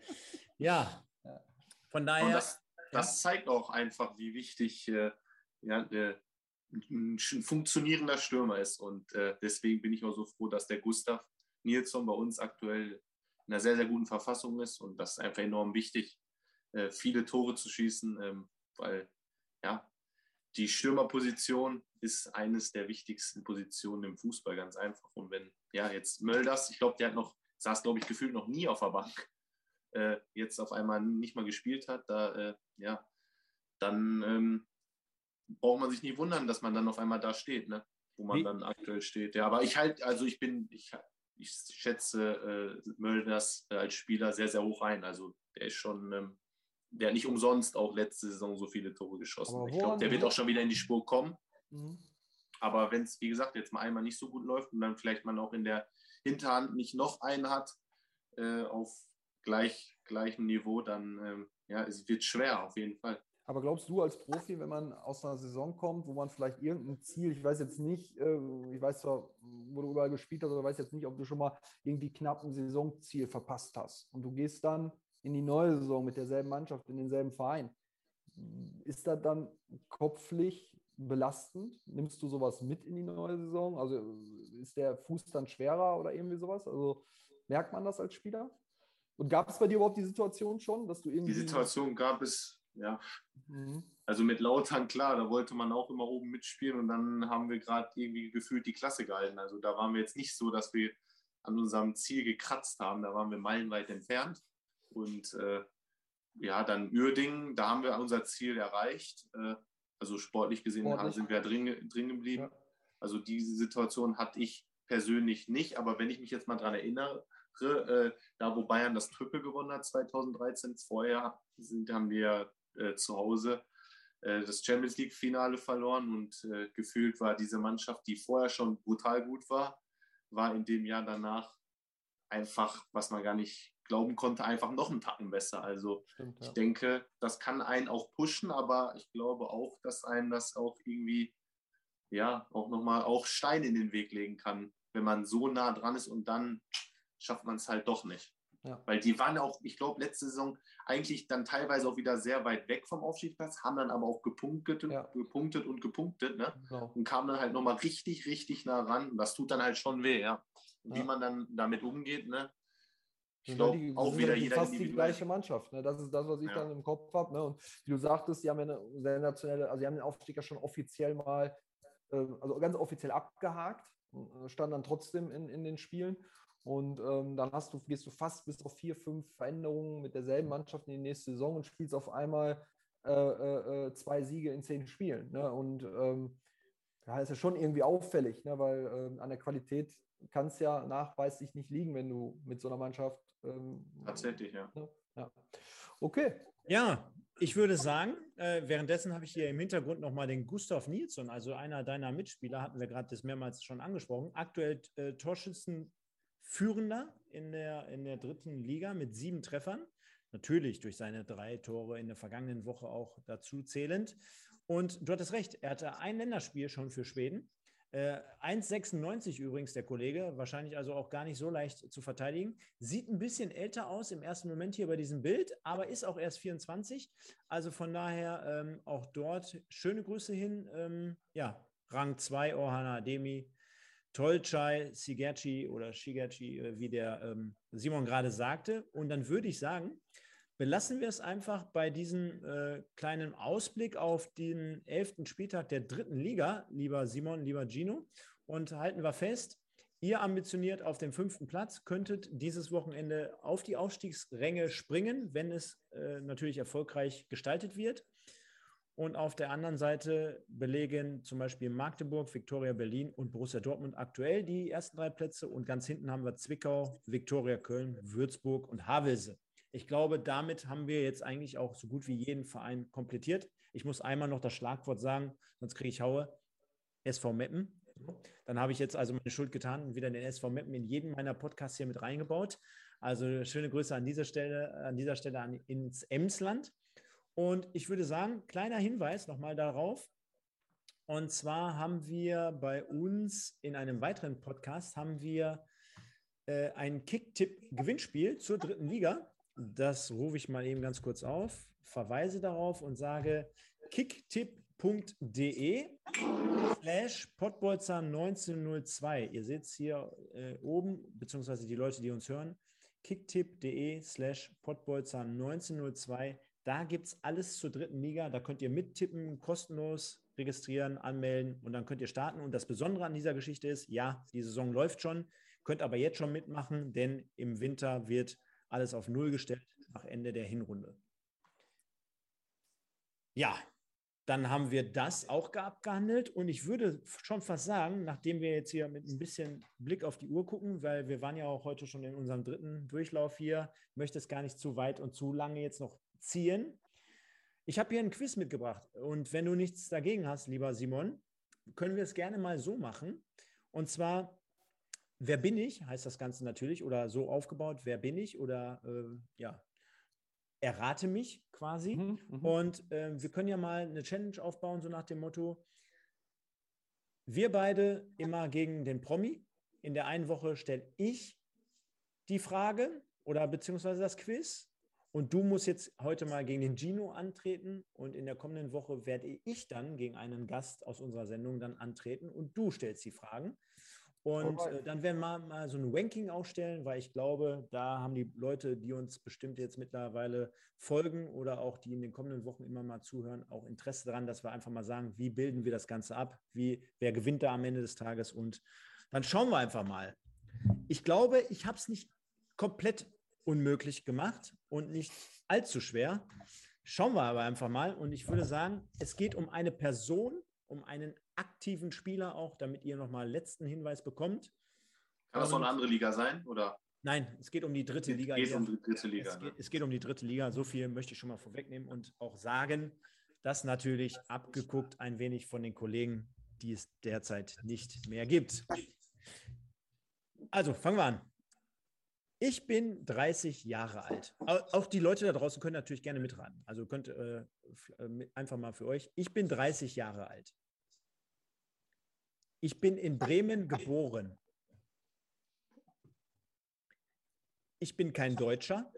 Ja, von daher. Und das, das zeigt auch einfach, wie wichtig äh, ja, äh, ein funktionierender Stürmer ist. Und äh, deswegen bin ich auch so froh, dass der Gustav Nilsson bei uns aktuell in einer sehr, sehr guten Verfassung ist. Und das ist einfach enorm wichtig, äh, viele Tore zu schießen, ähm, weil ja, die Stürmerposition ist eines der wichtigsten Positionen im Fußball, ganz einfach. Und wenn, ja, jetzt Mölders, ich glaube, der hat noch, saß, glaube ich, gefühlt noch nie auf der Bank, äh, jetzt auf einmal nicht mal gespielt hat, da, äh, ja, dann ähm, braucht man sich nicht wundern, dass man dann auf einmal da steht, ne? wo man Wie? dann aktuell steht. Ja, aber ich halt, also ich bin, ich, ich schätze äh, Mölders als Spieler sehr, sehr hoch ein. Also der ist schon, ähm, der hat nicht umsonst auch letzte Saison so viele Tore geschossen. Ich glaube, der wird auch schon wieder in die Spur kommen. Mhm. Aber wenn es, wie gesagt, jetzt mal einmal nicht so gut läuft und dann vielleicht man auch in der Hinterhand nicht noch einen hat äh, auf gleich, gleichem Niveau, dann ähm, ja, es wird schwer auf jeden Fall. Aber glaubst du als Profi, wenn man aus einer Saison kommt, wo man vielleicht irgendein Ziel, ich weiß jetzt nicht, äh, ich weiß zwar, wo du überall gespielt hast, aber weiß jetzt nicht, ob du schon mal irgendwie knapp ein Saisonziel verpasst hast und du gehst dann in die neue Saison mit derselben Mannschaft, in denselben Verein. Ist das dann kopflich belastend? Nimmst du sowas mit in die neue Saison? Also ist der Fuß dann schwerer oder irgendwie sowas? Also merkt man das als Spieler? Und gab es bei dir überhaupt die Situation schon, dass du irgendwie. Die Situation gab es, ja. Mhm. Also mit Lautern, klar, da wollte man auch immer oben mitspielen und dann haben wir gerade irgendwie gefühlt die Klasse gehalten. Also da waren wir jetzt nicht so, dass wir an unserem Ziel gekratzt haben, da waren wir meilenweit entfernt. Und äh, ja, dann Uerdingen, da haben wir unser Ziel erreicht. Äh, also sportlich gesehen sportlich. sind wir drin, drin geblieben. Ja. Also diese Situation hatte ich persönlich nicht. Aber wenn ich mich jetzt mal daran erinnere, äh, da wo Bayern das Triple gewonnen hat 2013, vorher sind, haben wir äh, zu Hause äh, das Champions League-Finale verloren und äh, gefühlt war diese Mannschaft, die vorher schon brutal gut war, war in dem Jahr danach einfach, was man gar nicht glauben konnte, einfach noch einen Tacken besser. Also Stimmt, ja. ich denke, das kann einen auch pushen, aber ich glaube auch, dass einen das auch irgendwie, ja, auch nochmal auch Steine in den Weg legen kann, wenn man so nah dran ist und dann schafft man es halt doch nicht. Ja. Weil die waren auch, ich glaube, letzte Saison eigentlich dann teilweise auch wieder sehr weit weg vom Aufstiegsplatz, haben dann aber auch gepunktet, ja. gepunktet und gepunktet ne? Genau. und kamen dann halt nochmal richtig, richtig nah ran. Und das tut dann halt schon weh, ja. Und ja. wie man dann damit umgeht, ne? Ich glaube, auch wieder jeder fast die gleiche Mannschaft. Ne? Das ist das, was ich dann im Kopf habe. Ne? Und wie du sagtest, die haben ja eine sensationelle, also die haben den Aufstieg ja schon offiziell mal, äh, also ganz offiziell abgehakt, äh, stand dann trotzdem in, in den Spielen. Und ähm, dann hast du, gehst du fast bis auf vier, fünf Veränderungen mit derselben Mannschaft in die nächste Saison und spielst auf einmal äh, äh, äh zwei Siege in zehn Spielen. Ne? Und ähm, ja, ist ja schon irgendwie auffällig, ne? weil ähm, an der Qualität kann es ja nachweislich nicht liegen, wenn du mit so einer Mannschaft. Ähm, Tatsächlich, ja. Ne? ja. Okay. Ja, ich würde sagen, äh, währenddessen habe ich hier im Hintergrund nochmal den Gustav Nilsson, also einer deiner Mitspieler, hatten wir gerade das mehrmals schon angesprochen, aktuell äh, Torschützen Führender in der, in der dritten Liga mit sieben Treffern. Natürlich durch seine drei Tore in der vergangenen Woche auch dazu zählend. Und du hattest recht, er hatte ein Länderspiel schon für Schweden. Äh, 1,96 übrigens der Kollege, wahrscheinlich also auch gar nicht so leicht zu verteidigen. Sieht ein bisschen älter aus im ersten Moment hier bei diesem Bild, aber ist auch erst 24. Also von daher ähm, auch dort schöne Grüße hin. Ähm, ja, Rang 2 Orhana Ademi Tolchai, Sigerci oder Shigerci, äh, wie der ähm, Simon gerade sagte. Und dann würde ich sagen, belassen wir es einfach bei diesem äh, kleinen Ausblick auf den elften Spieltag der dritten Liga, lieber Simon, lieber Gino. Und halten wir fest, ihr ambitioniert auf dem fünften Platz, könntet dieses Wochenende auf die Aufstiegsränge springen, wenn es äh, natürlich erfolgreich gestaltet wird. Und auf der anderen Seite belegen zum Beispiel Magdeburg, Viktoria Berlin und Borussia Dortmund aktuell die ersten drei Plätze. Und ganz hinten haben wir Zwickau, Viktoria Köln, Würzburg und Havelse. Ich glaube, damit haben wir jetzt eigentlich auch so gut wie jeden Verein komplettiert. Ich muss einmal noch das Schlagwort sagen, sonst kriege ich Haue. SV Meppen. Dann habe ich jetzt also meine Schuld getan und wieder den SV Meppen in jeden meiner Podcasts hier mit reingebaut. Also schöne Grüße an dieser Stelle, an dieser Stelle an, ins Emsland. Und ich würde sagen, kleiner Hinweis nochmal darauf. Und zwar haben wir bei uns in einem weiteren Podcast haben wir äh, ein Kick-Tipp-Gewinnspiel zur dritten Liga. Das rufe ich mal eben ganz kurz auf, verweise darauf und sage kicktipp.de slash Pottbolzer 1902. Ihr seht es hier äh, oben, beziehungsweise die Leute, die uns hören, kicktipp.de slash Pottbolzer 1902. Da gibt es alles zur dritten Liga. Da könnt ihr mittippen, kostenlos registrieren, anmelden und dann könnt ihr starten. Und das Besondere an dieser Geschichte ist, ja, die Saison läuft schon, könnt aber jetzt schon mitmachen, denn im Winter wird alles auf Null gestellt nach Ende der Hinrunde. Ja, dann haben wir das auch abgehandelt und ich würde schon fast sagen, nachdem wir jetzt hier mit ein bisschen Blick auf die Uhr gucken, weil wir waren ja auch heute schon in unserem dritten Durchlauf hier, möchte es gar nicht zu weit und zu lange jetzt noch ziehen. Ich habe hier ein Quiz mitgebracht und wenn du nichts dagegen hast, lieber Simon, können wir es gerne mal so machen. Und zwar Wer bin ich, heißt das Ganze natürlich, oder so aufgebaut, wer bin ich oder äh, ja, errate mich quasi. Mhm, mhm, und äh, wir können ja mal eine Challenge aufbauen, so nach dem Motto, wir beide immer gegen den Promi. In der einen Woche stelle ich die Frage oder beziehungsweise das Quiz. Und du musst jetzt heute mal gegen den Gino antreten und in der kommenden Woche werde ich dann gegen einen Gast aus unserer Sendung dann antreten und du stellst die Fragen. Und äh, dann werden wir mal so ein Ranking aufstellen, weil ich glaube, da haben die Leute, die uns bestimmt jetzt mittlerweile folgen oder auch die in den kommenden Wochen immer mal zuhören, auch Interesse daran, dass wir einfach mal sagen, wie bilden wir das Ganze ab, wie, wer gewinnt da am Ende des Tages und dann schauen wir einfach mal. Ich glaube, ich habe es nicht komplett unmöglich gemacht und nicht allzu schwer. Schauen wir aber einfach mal und ich würde sagen, es geht um eine Person, um einen aktiven Spieler auch, damit ihr nochmal letzten Hinweis bekommt. Kann das noch eine andere Liga sein? Oder? Nein, es geht um die dritte Liga. Es geht um die dritte Liga. Es geht, ne? es geht um die dritte Liga. So viel möchte ich schon mal vorwegnehmen und auch sagen, dass natürlich abgeguckt ein wenig von den Kollegen, die es derzeit nicht mehr gibt. Also, fangen wir an. Ich bin 30 Jahre alt. Auch die Leute da draußen können natürlich gerne mitraten. Also könnt äh, einfach mal für euch. Ich bin 30 Jahre alt. Ich bin in Bremen geboren. Ich bin kein Deutscher.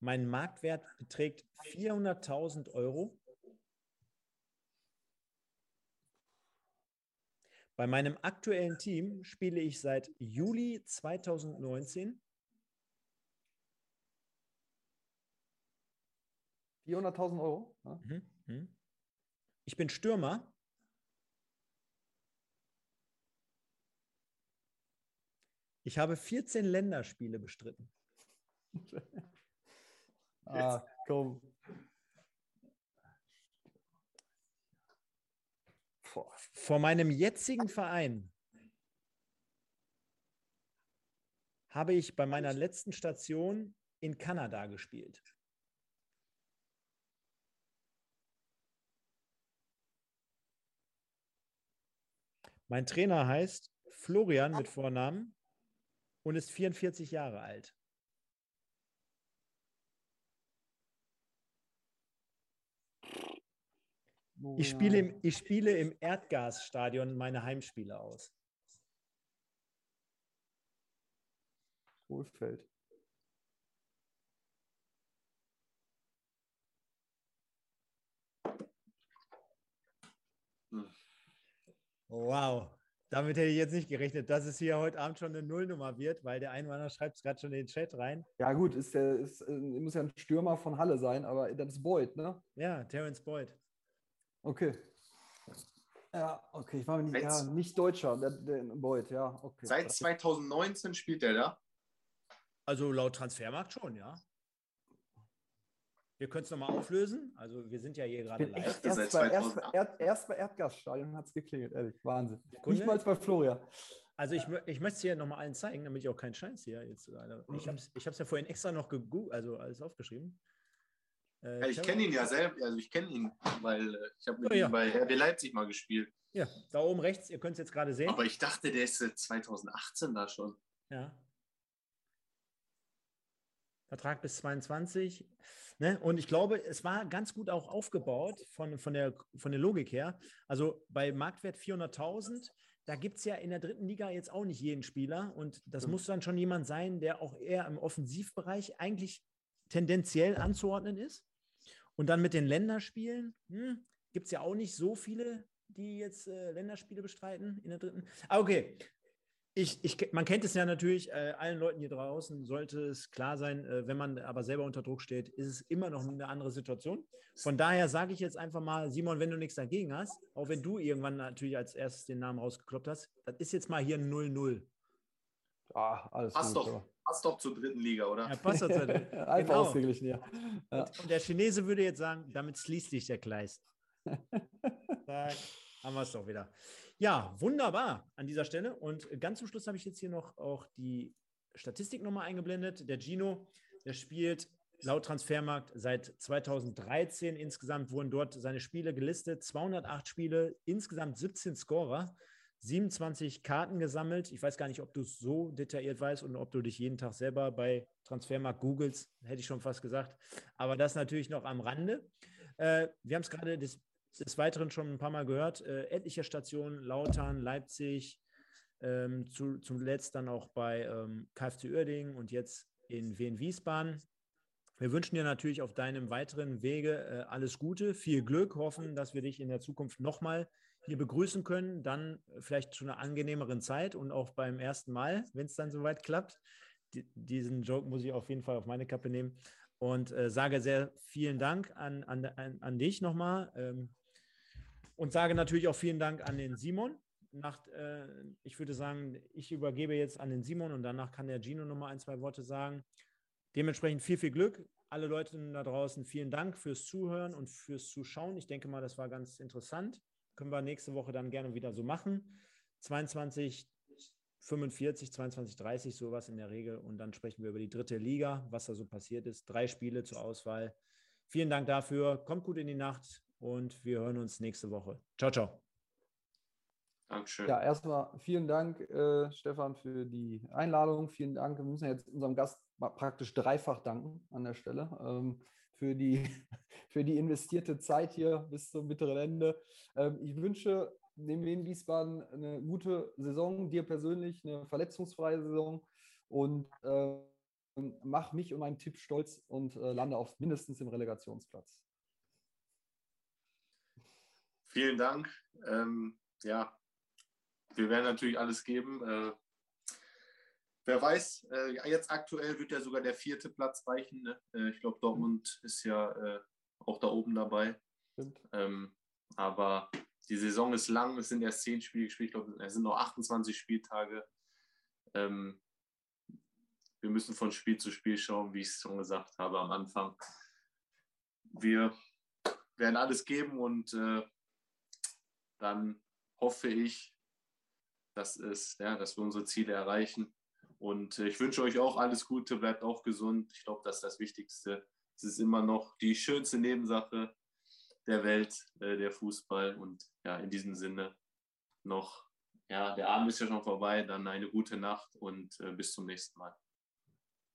Mein Marktwert beträgt 400.000 Euro. Bei meinem aktuellen Team spiele ich seit Juli 2019. 400.000 Euro? Mhm. Ich bin Stürmer. Ich habe 14 Länderspiele bestritten. ah, komm. Vor meinem jetzigen Verein habe ich bei meiner letzten Station in Kanada gespielt. Mein Trainer heißt Florian mit Vornamen und ist 44 Jahre alt. Ich spiele, im, ich spiele im Erdgasstadion meine Heimspiele aus. Wohlfeld. Wow. Damit hätte ich jetzt nicht gerechnet, dass es hier heute Abend schon eine Nullnummer wird, weil der Einwanderer schreibt es gerade schon in den Chat rein. Ja, gut, ist der, ist, äh, muss ja ein Stürmer von Halle sein, aber das ist Boyd, ne? Ja, Terence Boyd. Okay. Ja, okay, ich war mir nicht, ja, nicht Deutscher, der, der Boyd, ja, okay. Seit 2019 spielt der da? Also laut Transfermarkt schon, ja. Wir können es nochmal auflösen. Also wir sind ja hier gerade live. Erst, erst, bei, erst, erst, erst bei Erdgasstadion hat es geklingelt, ehrlich. Wahnsinn. Sekunde. Nicht mal bei Florian. Also ich, ich möchte es hier nochmal allen zeigen, damit ich auch keinen Scheiß hier jetzt. Ich habe es ich ja vorhin extra noch gegoogelt, also alles aufgeschrieben. Äh, ich kenne ihn ja selbst, also ich kenne ihn, weil äh, ich habe mit oh, ja. ihm bei RB Leipzig mal gespielt. Ja, da oben rechts, ihr könnt es jetzt gerade sehen. Aber ich dachte, der ist 2018 da schon. Ja. Vertrag bis 22. Ne? Und ich glaube, es war ganz gut auch aufgebaut von, von, der, von der Logik her. Also bei Marktwert 400.000, da gibt es ja in der dritten Liga jetzt auch nicht jeden Spieler. Und das mhm. muss dann schon jemand sein, der auch eher im Offensivbereich eigentlich tendenziell anzuordnen ist. Und dann mit den Länderspielen hm, gibt es ja auch nicht so viele, die jetzt äh, Länderspiele bestreiten in der dritten. Ah, okay, ich, ich, man kennt es ja natürlich, äh, allen Leuten hier draußen sollte es klar sein, äh, wenn man aber selber unter Druck steht, ist es immer noch eine andere Situation. Von daher sage ich jetzt einfach mal, Simon, wenn du nichts dagegen hast, auch wenn du irgendwann natürlich als erstes den Namen rausgekloppt hast, das ist jetzt mal hier 0-0. Ah, alles passt gut, doch, passt doch zur dritten Liga, oder? Ja, passt doch zur dritten Liga. Einfach genau. ausgeglichen, ja. ja. Und, und, der Chinese würde jetzt sagen, damit schließt sich der Kleist. Zack, haben wir es doch wieder. Ja, wunderbar an dieser Stelle. Und ganz zum Schluss habe ich jetzt hier noch auch die Statistik nochmal eingeblendet. Der Gino, der spielt laut Transfermarkt seit 2013. Insgesamt wurden dort seine Spiele gelistet. 208 Spiele, insgesamt 17 Scorer, 27 Karten gesammelt. Ich weiß gar nicht, ob du es so detailliert weißt und ob du dich jeden Tag selber bei Transfermarkt googelst, hätte ich schon fast gesagt. Aber das natürlich noch am Rande. Äh, wir haben es gerade des Weiteren schon ein paar Mal gehört, äh, etliche Stationen, Lautern, Leipzig, ähm, zu, zuletzt dann auch bei ähm, KfC Uerdingen und jetzt in Wien Wiesbaden. Wir wünschen dir natürlich auf deinem weiteren Wege äh, alles Gute, viel Glück, hoffen, dass wir dich in der Zukunft nochmal hier begrüßen können, dann vielleicht zu einer angenehmeren Zeit und auch beim ersten Mal, wenn es dann soweit klappt. D diesen Joke muss ich auf jeden Fall auf meine Kappe nehmen und äh, sage sehr vielen Dank an, an, an, an dich nochmal. Ähm, und sage natürlich auch vielen Dank an den Simon. Nach, äh, ich würde sagen, ich übergebe jetzt an den Simon und danach kann der Gino nochmal ein, zwei Worte sagen. Dementsprechend viel, viel Glück. Alle Leute da draußen, vielen Dank fürs Zuhören und fürs Zuschauen. Ich denke mal, das war ganz interessant. Können wir nächste Woche dann gerne wieder so machen. 22, 45, 22, 30, sowas in der Regel. Und dann sprechen wir über die dritte Liga, was da so passiert ist. Drei Spiele zur Auswahl. Vielen Dank dafür. Kommt gut in die Nacht und wir hören uns nächste Woche. Ciao, ciao. Dankeschön. Ja, erstmal vielen Dank, äh, Stefan, für die Einladung. Vielen Dank. Wir müssen jetzt unserem Gast praktisch dreifach danken an der Stelle ähm, für, die, für die investierte Zeit hier bis zum bitteren Ende. Ähm, ich wünsche dem Wien Wiesbaden eine gute Saison, dir persönlich eine verletzungsfreie Saison und äh, mach mich und meinen Tipp stolz und äh, lande auf mindestens im Relegationsplatz. Vielen Dank. Ähm, ja, wir werden natürlich alles geben. Äh, wer weiß, äh, jetzt aktuell wird ja sogar der vierte Platz reichen. Ne? Äh, ich glaube, Dortmund ist ja äh, auch da oben dabei. Ähm, aber die Saison ist lang, es sind erst zehn Spiele gespielt, ich glaube, es sind noch 28 Spieltage. Ähm, wir müssen von Spiel zu Spiel schauen, wie ich es schon gesagt habe am Anfang. Wir werden alles geben und äh, dann hoffe ich, dass, es, ja, dass wir unsere Ziele erreichen. Und äh, ich wünsche euch auch alles Gute, bleibt auch gesund. Ich glaube, das ist das Wichtigste. Es ist immer noch die schönste Nebensache der Welt, äh, der Fußball. Und ja, in diesem Sinne noch, ja, der Abend ist ja schon vorbei. Dann eine gute Nacht und äh, bis zum nächsten Mal.